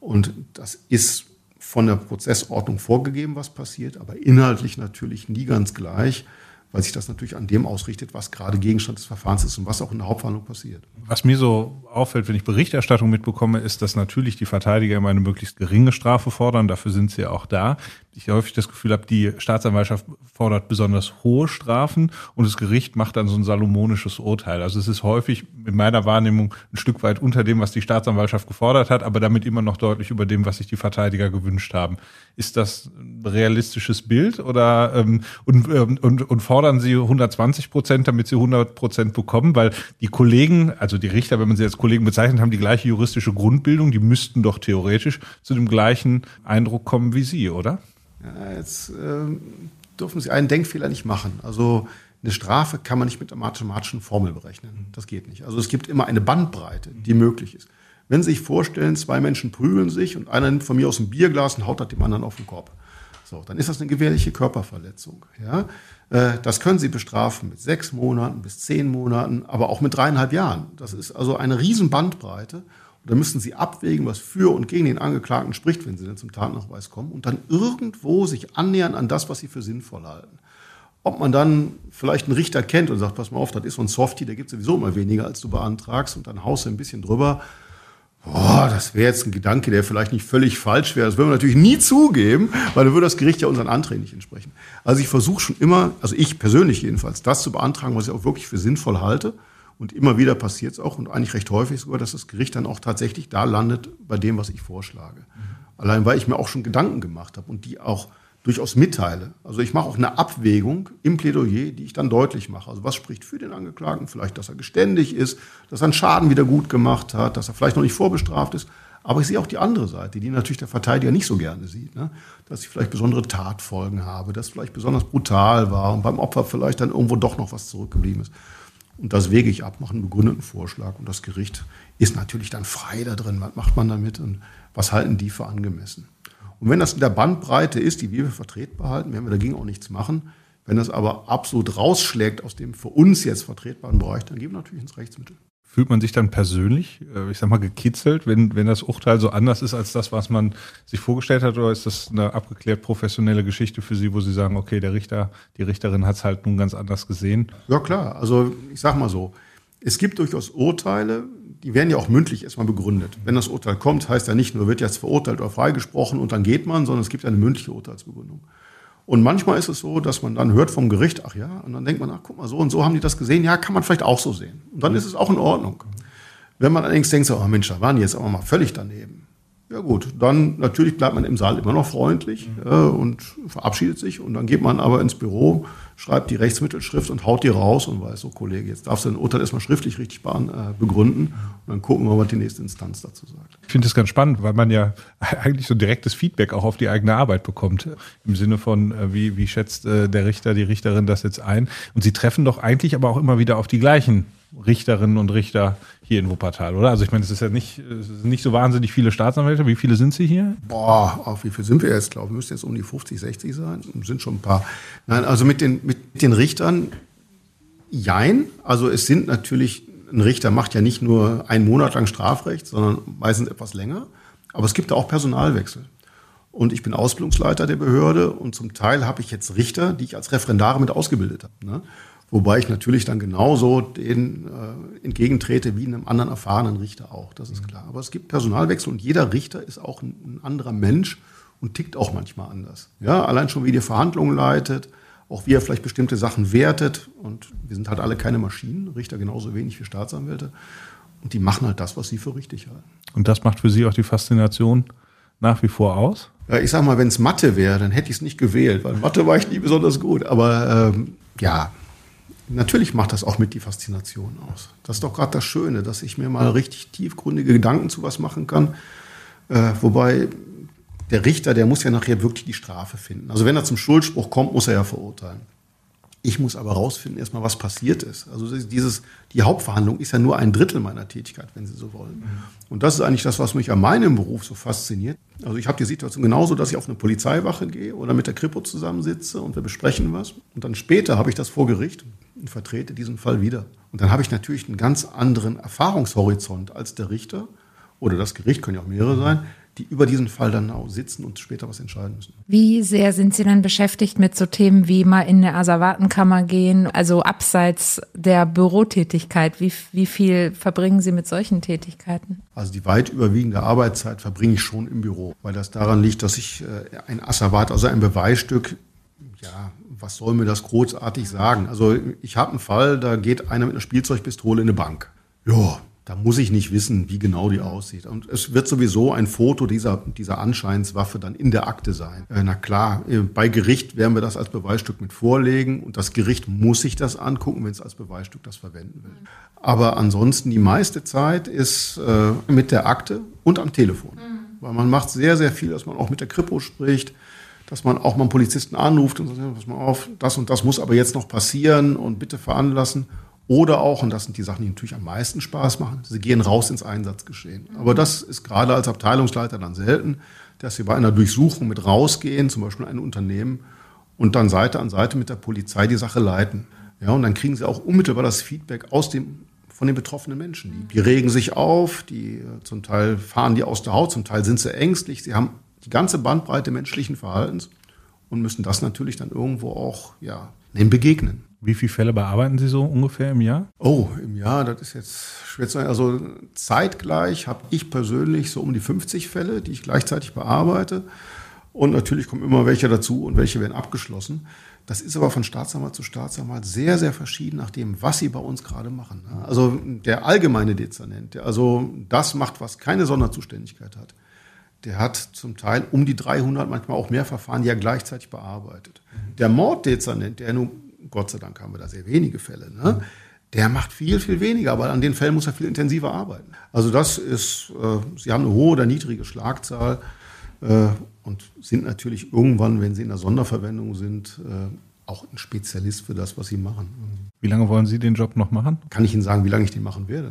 Und das ist von der Prozessordnung vorgegeben, was passiert, aber inhaltlich natürlich nie ganz gleich weil sich das natürlich an dem ausrichtet, was gerade Gegenstand des Verfahrens ist und was auch in der Hauptverhandlung passiert. Was mir so auffällt, wenn ich Berichterstattung mitbekomme, ist, dass natürlich die Verteidiger immer eine möglichst geringe Strafe fordern. Dafür sind sie ja auch da. Ich häufig das Gefühl habe, die Staatsanwaltschaft fordert besonders hohe Strafen und das Gericht macht dann so ein salomonisches Urteil. Also es ist häufig in meiner Wahrnehmung ein Stück weit unter dem, was die Staatsanwaltschaft gefordert hat, aber damit immer noch deutlich über dem, was sich die Verteidiger gewünscht haben. Ist das ein realistisches Bild oder ähm, und, ähm, und, und fordern sie 120 Prozent, damit sie 100 Prozent bekommen, weil die Kollegen, also die Richter, wenn man sie als Kollegen bezeichnet, haben die gleiche juristische Grundbildung, die müssten doch theoretisch zu dem gleichen Eindruck kommen wie Sie, oder? Ja, jetzt äh, dürfen Sie einen Denkfehler nicht machen. Also eine Strafe kann man nicht mit einer mathematischen Formel berechnen. Das geht nicht. Also es gibt immer eine Bandbreite, die möglich ist. Wenn Sie sich vorstellen, zwei Menschen prügeln sich und einer nimmt von mir aus ein Bierglas und haut das dem anderen auf den Kopf. So, dann ist das eine gefährliche Körperverletzung. Ja? Äh, das können Sie bestrafen mit sechs Monaten bis zehn Monaten, aber auch mit dreieinhalb Jahren. Das ist also eine riesen Bandbreite. Und da müssen Sie abwägen, was für und gegen den Angeklagten spricht, wenn Sie dann zum Tatnachweis kommen und dann irgendwo sich annähern an das, was Sie für sinnvoll halten. Ob man dann vielleicht einen Richter kennt und sagt, pass mal auf, das ist so ein Softie, der gibt sowieso immer weniger, als du beantragst und dann haust du ein bisschen drüber Boah, das wäre jetzt ein Gedanke, der vielleicht nicht völlig falsch wäre. Das würden wir natürlich nie zugeben, weil dann würde das Gericht ja unseren Anträgen nicht entsprechen. Also ich versuche schon immer, also ich persönlich jedenfalls, das zu beantragen, was ich auch wirklich für sinnvoll halte. Und immer wieder passiert es auch und eigentlich recht häufig sogar, dass das Gericht dann auch tatsächlich da landet bei dem, was ich vorschlage. Mhm. Allein weil ich mir auch schon Gedanken gemacht habe und die auch durchaus mitteile. Also ich mache auch eine Abwägung im Plädoyer, die ich dann deutlich mache. Also was spricht für den Angeklagten? Vielleicht, dass er geständig ist, dass er einen Schaden wieder gut gemacht hat, dass er vielleicht noch nicht vorbestraft ist. Aber ich sehe auch die andere Seite, die natürlich der Verteidiger nicht so gerne sieht. Ne? Dass ich vielleicht besondere Tatfolgen habe, dass vielleicht besonders brutal war und beim Opfer vielleicht dann irgendwo doch noch was zurückgeblieben ist. Und das wege ich ab, mache einen begründeten Vorschlag. Und das Gericht ist natürlich dann frei da drin. Was macht man damit und was halten die für angemessen? Und wenn das in der Bandbreite ist, die wir vertretbar halten, werden wir dagegen auch nichts machen. Wenn das aber absolut rausschlägt aus dem für uns jetzt vertretbaren Bereich, dann gehen wir natürlich ins Rechtsmittel. Fühlt man sich dann persönlich, äh, ich sag mal, gekitzelt, wenn, wenn das Urteil so anders ist als das, was man sich vorgestellt hat? Oder ist das eine abgeklärt professionelle Geschichte für Sie, wo Sie sagen, okay, der Richter, die Richterin hat es halt nun ganz anders gesehen? Ja, klar. Also ich sag mal so, es gibt durchaus Urteile, die werden ja auch mündlich erstmal begründet. Wenn das Urteil kommt, heißt ja nicht nur, wird jetzt verurteilt oder freigesprochen und dann geht man, sondern es gibt eine mündliche Urteilsbegründung. Und manchmal ist es so, dass man dann hört vom Gericht, ach ja, und dann denkt man, ach guck mal, so und so haben die das gesehen, ja, kann man vielleicht auch so sehen. Und dann ist es auch in Ordnung. Wenn man allerdings denkt, so, oh Mensch, da waren die jetzt aber mal völlig daneben. Ja gut, dann natürlich bleibt man im Saal immer noch freundlich äh, und verabschiedet sich und dann geht man aber ins Büro, schreibt die Rechtsmittelschrift und haut die raus und weiß, so Kollege, jetzt darfst du dein Urteil erstmal schriftlich richtig äh, begründen und dann gucken wir, was die nächste Instanz dazu sagt. Ich finde das ganz spannend, weil man ja eigentlich so direktes Feedback auch auf die eigene Arbeit bekommt. Im Sinne von, äh, wie, wie schätzt äh, der Richter, die Richterin das jetzt ein? Und sie treffen doch eigentlich aber auch immer wieder auf die gleichen Richterinnen und Richter hier in Wuppertal, oder? Also ich meine, es ist ja nicht, sind nicht so wahnsinnig viele Staatsanwälte. Wie viele sind Sie hier? Boah, auf wie viel sind wir jetzt, glaube ich? Müsste jetzt um die 50, 60 sein. Sind schon ein paar. Nein, also mit den, mit den Richtern, jein. Also es sind natürlich, ein Richter macht ja nicht nur einen Monat lang Strafrecht, sondern meistens etwas länger. Aber es gibt da auch Personalwechsel. Und ich bin Ausbildungsleiter der Behörde und zum Teil habe ich jetzt Richter, die ich als Referendare mit ausgebildet habe. Ne? Wobei ich natürlich dann genauso den äh, entgegentrete wie einem anderen erfahrenen Richter auch, das ist mhm. klar. Aber es gibt Personalwechsel und jeder Richter ist auch ein, ein anderer Mensch und tickt auch manchmal anders. Ja, allein schon wie die Verhandlungen leitet, auch wie er vielleicht bestimmte Sachen wertet. Und wir sind halt alle keine Maschinen, Richter genauso wenig wie Staatsanwälte. Und die machen halt das, was sie für richtig halten. Und das macht für Sie auch die Faszination nach wie vor aus? Ja, ich sag mal, wenn es Mathe wäre, dann hätte ich es nicht gewählt, weil Mathe war ich nie besonders gut. Aber ähm, ja, Natürlich macht das auch mit die Faszination aus. Das ist doch gerade das Schöne, dass ich mir mal richtig tiefgründige Gedanken zu was machen kann. Äh, wobei der Richter, der muss ja nachher wirklich die Strafe finden. Also wenn er zum Schuldspruch kommt, muss er ja verurteilen. Ich muss aber rausfinden erstmal, was passiert ist. Also dieses, die Hauptverhandlung ist ja nur ein Drittel meiner Tätigkeit, wenn Sie so wollen. Und das ist eigentlich das, was mich an meinem Beruf so fasziniert. Also ich habe die Situation genauso, dass ich auf eine Polizeiwache gehe oder mit der Kripo zusammensitze und wir besprechen was. Und dann später habe ich das vor Gericht und vertrete diesen Fall wieder. Und dann habe ich natürlich einen ganz anderen Erfahrungshorizont als der Richter oder das Gericht, können ja auch mehrere sein, die über diesen Fall dann auch sitzen und später was entscheiden müssen. Wie sehr sind Sie dann beschäftigt mit so Themen wie mal in eine Asservatenkammer gehen, also abseits der Bürotätigkeit? Wie, wie viel verbringen Sie mit solchen Tätigkeiten? Also die weit überwiegende Arbeitszeit verbringe ich schon im Büro, weil das daran liegt, dass ich äh, ein Asservat, also ein Beweisstück, ja, was soll mir das großartig sagen? Also ich habe einen Fall, da geht einer mit einer Spielzeugpistole in eine Bank. Ja, da muss ich nicht wissen, wie genau die aussieht. Und es wird sowieso ein Foto dieser, dieser Anscheinswaffe dann in der Akte sein. Äh, na klar, äh, bei Gericht werden wir das als Beweisstück mit vorlegen und das Gericht muss sich das angucken, wenn es als Beweisstück das verwenden will. Aber ansonsten die meiste Zeit ist äh, mit der Akte und am Telefon. Mhm. Weil man macht sehr, sehr viel, dass man auch mit der Kripo spricht, dass man auch mal einen Polizisten anruft und sagt, pass mal auf, das und das muss aber jetzt noch passieren und bitte veranlassen. Oder auch, und das sind die Sachen, die natürlich am meisten Spaß machen, sie gehen raus ins Einsatzgeschehen. Aber das ist gerade als Abteilungsleiter dann selten, dass sie bei einer Durchsuchung mit rausgehen, zum Beispiel ein Unternehmen, und dann Seite an Seite mit der Polizei die Sache leiten. Ja, und dann kriegen sie auch unmittelbar das Feedback aus dem, von den betroffenen Menschen. Die, die regen sich auf, die äh, zum Teil fahren die aus der Haut, zum Teil sind sie ängstlich. Sie haben die ganze Bandbreite menschlichen Verhaltens und müssen das natürlich dann irgendwo auch ja, dem begegnen. Wie viele Fälle bearbeiten Sie so ungefähr im Jahr? Oh, im Jahr, das ist jetzt schwer zu sagen. Also zeitgleich habe ich persönlich so um die 50 Fälle, die ich gleichzeitig bearbeite. Und natürlich kommen immer welche dazu und welche werden abgeschlossen. Das ist aber von Staatsanwalt zu Staatsanwalt sehr, sehr verschieden nach dem, was sie bei uns gerade machen. Also der allgemeine Dezernent, der also das macht, was keine Sonderzuständigkeit hat, der hat zum Teil um die 300, manchmal auch mehr Verfahren, er gleichzeitig bearbeitet. Der Morddezernent, der nun Gott sei Dank haben wir da sehr wenige Fälle. Ne? Der macht viel, viel weniger, aber an den Fällen muss er viel intensiver arbeiten. Also das ist, äh, Sie haben eine hohe oder niedrige Schlagzahl äh, und sind natürlich irgendwann, wenn Sie in der Sonderverwendung sind, äh, auch ein Spezialist für das, was Sie machen. Wie lange wollen Sie den Job noch machen? Kann ich Ihnen sagen, wie lange ich den machen werde?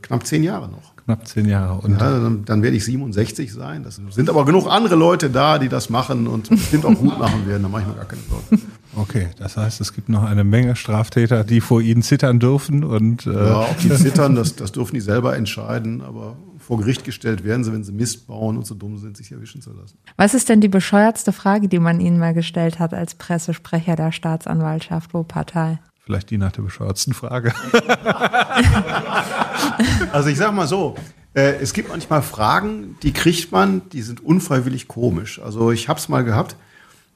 Knapp zehn Jahre noch. Knapp zehn Jahre. Und ja, dann, dann, werde ich 67 sein. Das sind aber genug andere Leute da, die das machen und bestimmt auch gut machen werden. Da mache ich mir gar keine Sorgen. Okay, das heißt, es gibt noch eine Menge Straftäter, die vor Ihnen zittern dürfen und äh ja, ob die zittern, das, das dürfen die selber entscheiden, aber vor Gericht gestellt werden sie, wenn sie Mist bauen und so dumm sind, sich erwischen zu lassen. Was ist denn die bescheuertste Frage, die man Ihnen mal gestellt hat als Pressesprecher der Staatsanwaltschaft Wuppertal? Vielleicht die nach der bescheuertsten Frage. also ich sag mal so, äh, es gibt manchmal Fragen, die kriegt man, die sind unfreiwillig komisch. Also ich habe es mal gehabt,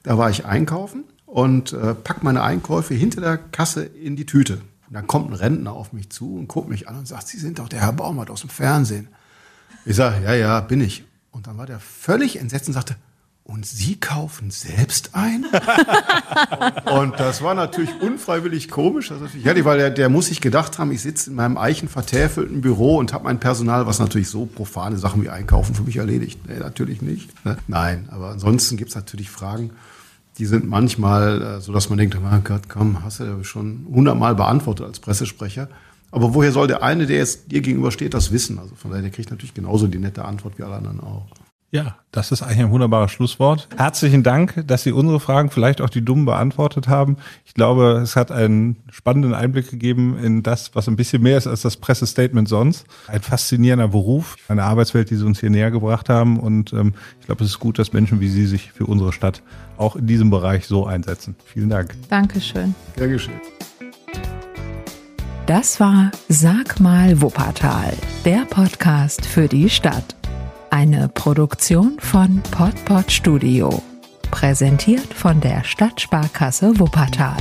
da war ich einkaufen und äh, pack meine Einkäufe hinter der Kasse in die Tüte. Und dann kommt ein Rentner auf mich zu und guckt mich an und sagt, Sie sind doch der Herr Baumert aus dem Fernsehen. Ich sage, ja, ja, bin ich. Und dann war der völlig entsetzt und sagte, und Sie kaufen selbst ein? und das war natürlich unfreiwillig komisch. Das natürlich herrlich, weil der, der muss sich gedacht haben, ich sitze in meinem eichenvertäfelten Büro und habe mein Personal, was natürlich so profane Sachen wie Einkaufen für mich erledigt. Nee, natürlich nicht. Ne? Nein, aber ansonsten gibt es natürlich Fragen, die sind manchmal äh, so, dass man denkt, oh Gott, komm, hast du ja schon hundertmal beantwortet als Pressesprecher. Aber woher soll der eine, der jetzt dir gegenüber steht, das wissen? Also von daher, der kriegt natürlich genauso die nette Antwort wie alle anderen auch. Ja, das ist eigentlich ein wunderbares Schlusswort. Herzlichen Dank, dass Sie unsere Fragen, vielleicht auch die dummen, beantwortet haben. Ich glaube, es hat einen spannenden Einblick gegeben in das, was ein bisschen mehr ist als das Pressestatement sonst. Ein faszinierender Beruf, eine Arbeitswelt, die Sie uns hier näher gebracht haben. Und ähm, ich glaube, es ist gut, dass Menschen wie Sie sich für unsere Stadt auch in diesem Bereich so einsetzen. Vielen Dank. Dankeschön. Gern geschehen. Das war Sag mal Wuppertal, der Podcast für die Stadt. Eine Produktion von Podpod Studio. Präsentiert von der Stadtsparkasse Wuppertal.